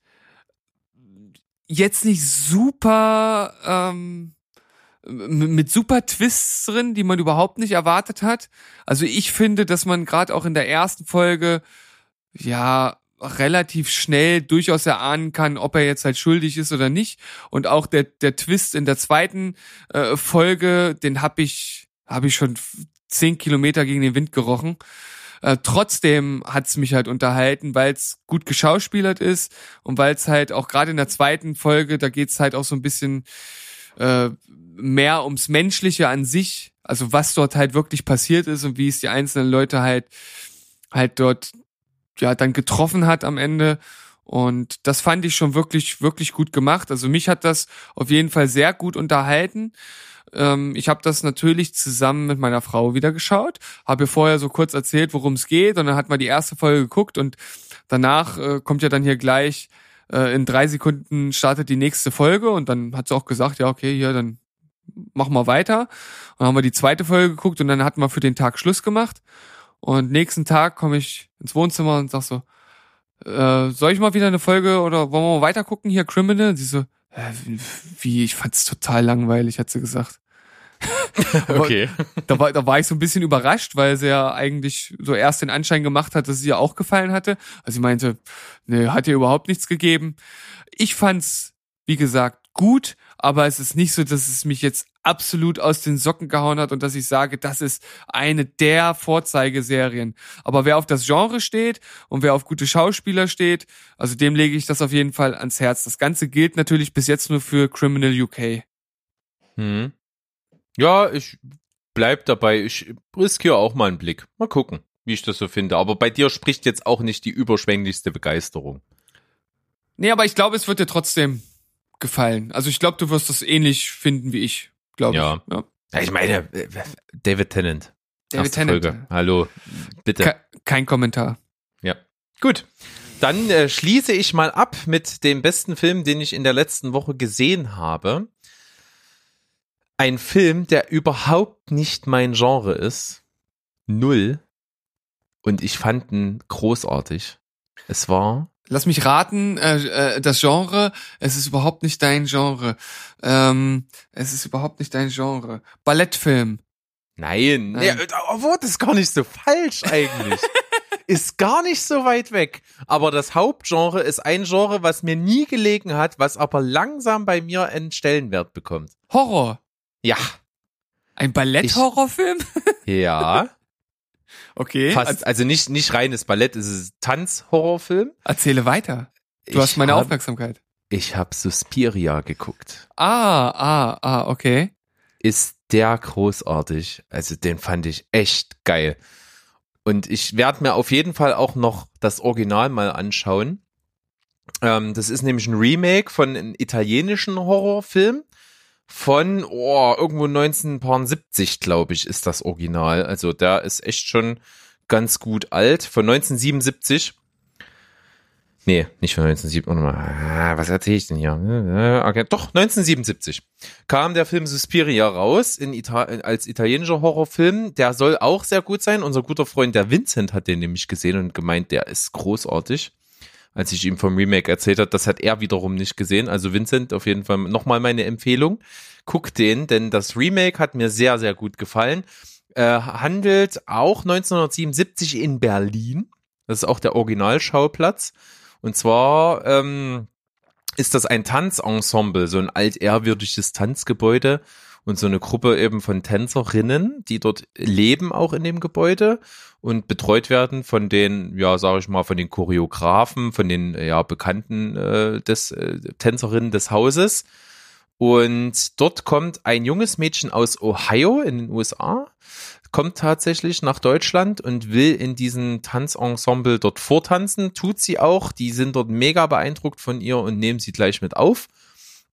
jetzt nicht super ähm, mit super Twists drin, die man überhaupt nicht erwartet hat. Also ich finde, dass man gerade auch in der ersten Folge ja relativ schnell durchaus erahnen kann, ob er jetzt halt schuldig ist oder nicht. Und auch der der Twist in der zweiten äh, Folge, den habe ich habe ich schon zehn Kilometer gegen den Wind gerochen. Äh, trotzdem hat's mich halt unterhalten, weil es gut geschauspielert ist und weil es halt auch gerade in der zweiten Folge, da geht's halt auch so ein bisschen äh, mehr ums Menschliche an sich, also was dort halt wirklich passiert ist und wie es die einzelnen Leute halt halt dort ja dann getroffen hat am Ende. Und das fand ich schon wirklich, wirklich gut gemacht. Also mich hat das auf jeden Fall sehr gut unterhalten. Ähm, ich habe das natürlich zusammen mit meiner Frau wieder geschaut, habe ihr vorher so kurz erzählt, worum es geht, und dann hat man die erste Folge geguckt und danach äh, kommt ja dann hier gleich äh, in drei Sekunden startet die nächste Folge und dann hat sie auch gesagt, ja okay, hier dann machen wir weiter. Und dann haben wir die zweite Folge geguckt und dann hatten wir für den Tag Schluss gemacht. Und nächsten Tag komme ich ins Wohnzimmer und sag so, äh, soll ich mal wieder eine Folge oder wollen wir mal weiter gucken hier Criminal? Und sie so, äh, wie, ich fand's total langweilig, hat sie gesagt. Okay. Da war, da war ich so ein bisschen überrascht, weil sie ja eigentlich so erst den Anschein gemacht hat, dass sie ihr auch gefallen hatte. Also sie meinte, ne, hat ihr überhaupt nichts gegeben. Ich fand's, wie gesagt, gut, aber es ist nicht so, dass es mich jetzt absolut aus den Socken gehauen hat und dass ich sage, das ist eine der Vorzeigeserien. Aber wer auf das Genre steht und wer auf gute Schauspieler steht, also dem lege ich das auf jeden Fall ans Herz. Das Ganze gilt natürlich bis jetzt nur für Criminal UK. Hm. Ja, ich bleib dabei. Ich riskiere auch mal einen Blick. Mal gucken, wie ich das so finde. Aber bei dir spricht jetzt auch nicht die überschwänglichste Begeisterung. Nee, aber ich glaube, es wird dir trotzdem gefallen. Also ich glaube, du wirst das ähnlich finden wie ich, glaube Ja. ich. Ja. Ja, ich meine, äh, David Tennant. David Tennant. Folge. Hallo, bitte. Ke kein Kommentar. Ja. Gut. Dann äh, schließe ich mal ab mit dem besten Film, den ich in der letzten Woche gesehen habe. Ein Film, der überhaupt nicht mein Genre ist. Null. Und ich fand ihn großartig. Es war Lass mich raten, äh, äh, das Genre, es ist überhaupt nicht dein Genre. Ähm, es ist überhaupt nicht dein Genre. Ballettfilm. Nein, Nein. obwohl das ist gar nicht so falsch eigentlich. ist gar nicht so weit weg. Aber das Hauptgenre ist ein Genre, was mir nie gelegen hat, was aber langsam bei mir einen Stellenwert bekommt. Horror. Ja. Ein Balletthorrorfilm? Ja. Okay. Fast, also nicht, nicht reines Ballett, es ist Tanzhorrorfilm. Erzähle weiter. Du hast meine hab, Aufmerksamkeit. Ich habe Suspiria geguckt. Ah, ah, ah, okay. Ist der großartig. Also den fand ich echt geil. Und ich werde mir auf jeden Fall auch noch das Original mal anschauen. Ähm, das ist nämlich ein Remake von einem italienischen Horrorfilm von oh, irgendwo 1970, glaube ich, ist das Original. Also der ist echt schon ganz gut alt. Von 1977. Nee, nicht von 1977. Warte mal. Ah, Was erzähle ich denn hier? Äh, Okay, doch, 1977 kam der Film Suspiria raus in Ita als italienischer Horrorfilm. Der soll auch sehr gut sein. Unser guter Freund der Vincent hat den nämlich gesehen und gemeint, der ist großartig. Als ich ihm vom Remake erzählt habe, das hat er wiederum nicht gesehen. Also Vincent, auf jeden Fall nochmal meine Empfehlung. Guck den, denn das Remake hat mir sehr, sehr gut gefallen. Äh, handelt auch 1977 in Berlin. Das ist auch der Originalschauplatz. Und zwar ähm, ist das ein Tanzensemble, so ein altehrwürdiges Tanzgebäude und so eine Gruppe eben von Tänzerinnen, die dort leben auch in dem Gebäude und betreut werden von den, ja, sage ich mal, von den Choreografen, von den ja Bekannten äh, des äh, Tänzerinnen des Hauses. Und dort kommt ein junges Mädchen aus Ohio in den USA, kommt tatsächlich nach Deutschland und will in diesem Tanzensemble dort vortanzen. Tut sie auch. Die sind dort mega beeindruckt von ihr und nehmen sie gleich mit auf.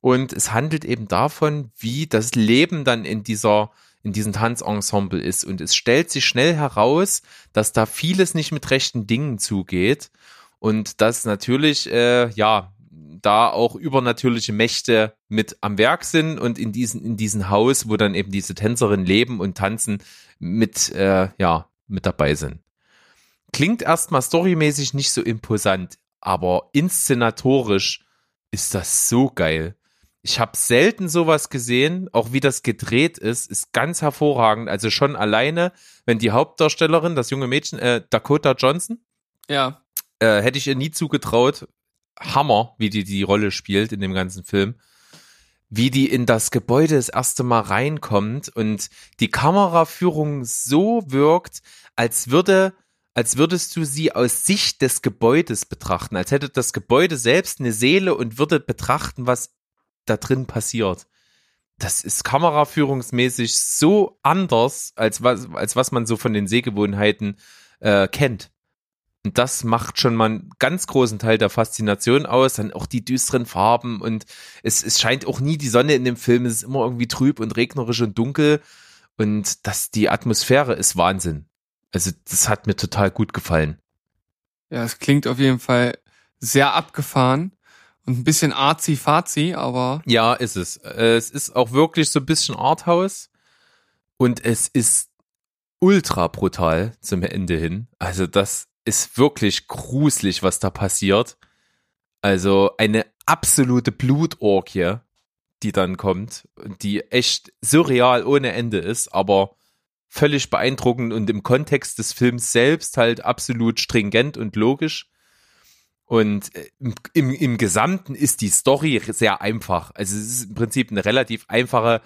Und es handelt eben davon, wie das Leben dann in dieser in diesem Tanzensemble ist. Und es stellt sich schnell heraus, dass da vieles nicht mit rechten Dingen zugeht. Und dass natürlich, äh, ja, da auch übernatürliche Mächte mit am Werk sind und in diesen, in diesem Haus, wo dann eben diese Tänzerinnen leben und tanzen, mit, äh, ja, mit dabei sind. Klingt erstmal storymäßig nicht so imposant, aber inszenatorisch ist das so geil. Ich habe selten sowas gesehen, auch wie das gedreht ist, ist ganz hervorragend. Also schon alleine, wenn die Hauptdarstellerin, das junge Mädchen, äh, Dakota Johnson, Ja. äh, hätte ich ihr nie zugetraut. Hammer, wie die die Rolle spielt in dem ganzen Film. Wie die in das Gebäude das erste Mal reinkommt und die Kameraführung so wirkt, als würde, als würdest du sie aus Sicht des Gebäudes betrachten, als hätte das Gebäude selbst eine Seele und würde betrachten, was da drin passiert. Das ist kameraführungsmäßig so anders, als was, als was man so von den Sehgewohnheiten äh, kennt. Und das macht schon mal einen ganz großen Teil der Faszination aus. Dann auch die düsteren Farben und es, es scheint auch nie die Sonne in dem Film. Es ist immer irgendwie trüb und regnerisch und dunkel. Und das, die Atmosphäre ist Wahnsinn. Also das hat mir total gut gefallen. Ja, es klingt auf jeden Fall sehr abgefahren und ein bisschen arzi-fazi, aber Ja, ist es. Äh, Es ist auch wirklich so ein bisschen Arthouse und es ist ultra brutal zum Ende hin. Also das ist wirklich gruselig, was da passiert. Also eine absolute Blutorgie, die dann kommt die echt surreal ohne Ende ist, aber völlig beeindruckend und im Kontext des Films selbst halt absolut stringent und logisch. Und äh, im, im, Gesamten ist die Story sehr einfach. Also es ist im Prinzip eine relativ einfache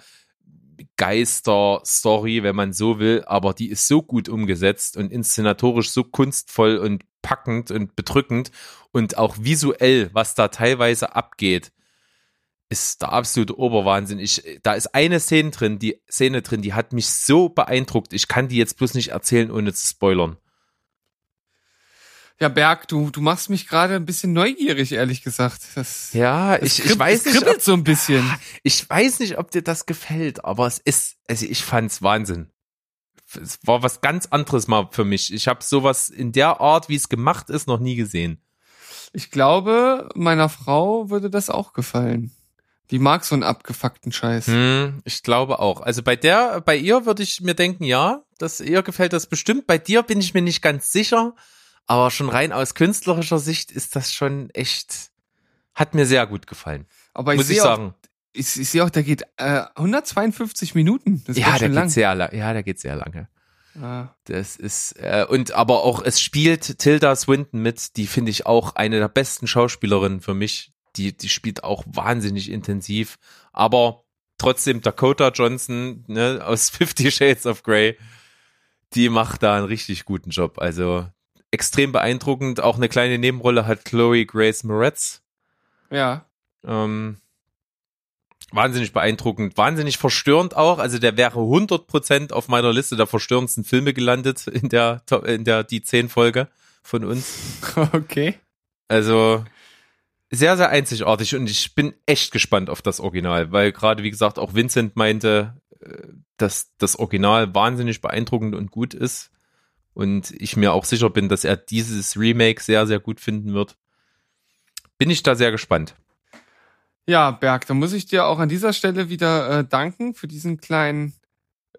Geister-Story, wenn man so will, aber die ist so gut umgesetzt und inszenatorisch so kunstvoll und packend und bedrückend und auch visuell, was da teilweise abgeht, ist der absolute Oberwahnsinn. Ich, da ist eine Szene drin, die Szene drin, die hat mich so beeindruckt. Ich kann die jetzt bloß nicht erzählen, ohne zu spoilern. Ja, Berg, du, du machst mich gerade ein bisschen neugierig, ehrlich gesagt. Das, Ja, das ich, ich weiß nicht, ob, kribbelt so ein bisschen. ich weiß nicht, ob dir das gefällt, aber es ist, also ich fand's Wahnsinn. Es war was ganz anderes mal für mich. Ich habe sowas in der Art, wie es gemacht ist, noch nie gesehen. Ich glaube, meiner Frau würde das auch gefallen. Die mag so einen abgefuckten Scheiß. Hm, ich glaube auch. Also bei der, bei ihr würde ich mir denken, ja, das ihr gefällt das bestimmt. Bei dir bin ich mir nicht ganz sicher, aber schon rein aus künstlerischer Sicht ist das schon echt, hat mir sehr gut gefallen. Aber ich muss ich sehe auch, sagen. ich, ich sehe auch, der geht äh, 152 Minuten. Das ist Ja, der schön geht lang. sehr lang. Ja, der geht sehr lange. Ah. Das ist, äh, und aber auch, es spielt Tilda Swinton mit, die finde ich auch eine der besten Schauspielerinnen für mich. Die, die spielt auch wahnsinnig intensiv. Aber trotzdem Dakota Johnson, ne, aus Fifty Shades of Grey, die macht da einen richtig guten Job. Also extrem beeindruckend. Auch eine kleine Nebenrolle hat Chloe Grace Moretz. Ja. Ähm, wahnsinnig beeindruckend, wahnsinnig verstörend auch. Also der wäre 100% auf meiner Liste der verstörendsten Filme gelandet in der, in der die 10 Folge von uns. Okay. Also sehr, sehr einzigartig und ich bin echt gespannt auf das Original, weil gerade, wie gesagt, auch Vincent meinte, äh, dass das Original wahnsinnig beeindruckend und gut ist und ich mir auch sicher bin, dass er dieses Remake sehr, sehr gut finden wird. Bin ich da sehr gespannt. Ja, Berg, da muss ich dir auch an dieser Stelle wieder äh, danken für diesen kleinen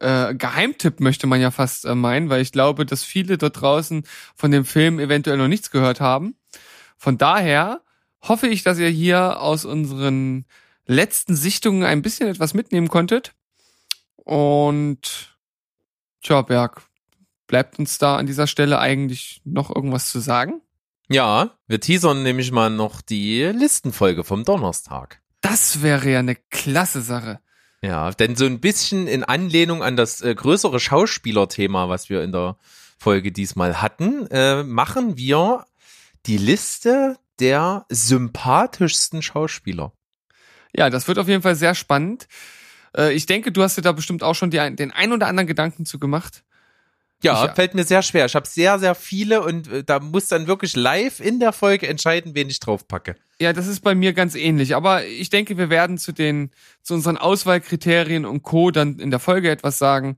äh, Geheimtipp, möchte man ja fast äh, meinen, weil ich glaube, dass viele dort draußen von dem Film eventuell noch nichts gehört haben. Von daher hoffe ich, dass ihr hier aus unseren letzten Sichtungen ein bisschen etwas mitnehmen konntet. Und tja, Berg, bleibt uns da an dieser Stelle eigentlich noch irgendwas zu sagen? Ja, wir teasern nämlich mal noch die Listenfolge vom Donnerstag. Das wäre ja eine klasse Sache. Ja, denn so ein bisschen in Anlehnung an das äh, größere Schauspielerthema, was wir in der Folge diesmal hatten, äh, machen wir die Liste der sympathischsten Schauspieler. Ja, das wird auf jeden Fall sehr spannend. Äh, ich denke, du hast dir da bestimmt auch schon die, den ein oder anderen Gedanken zu gemacht. Ja, Ich- fällt mir sehr schwer. Ich habe sehr, sehr viele und äh, da muss dann wirklich live in der Folge entscheiden, wen ich draufpacke. Ja, das ist bei mir ganz ähnlich. Aber ich denke, wir werden zu den, zu unseren Auswahlkriterien und Co. dann in der Folge etwas sagen,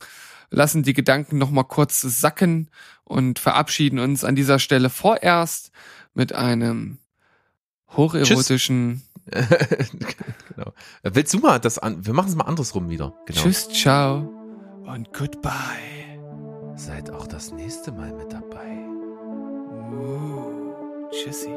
lassen die Gedanken nochmal kurz sacken und verabschieden uns an dieser Stelle vorerst mit einem hocherotischen genau. Willst du mal das an? Wir machen es mal andersrum wieder. Genau. Tschüss, ciao und goodbye. Seid auch das nächste Mal mit dabei. Uh, tschüssi.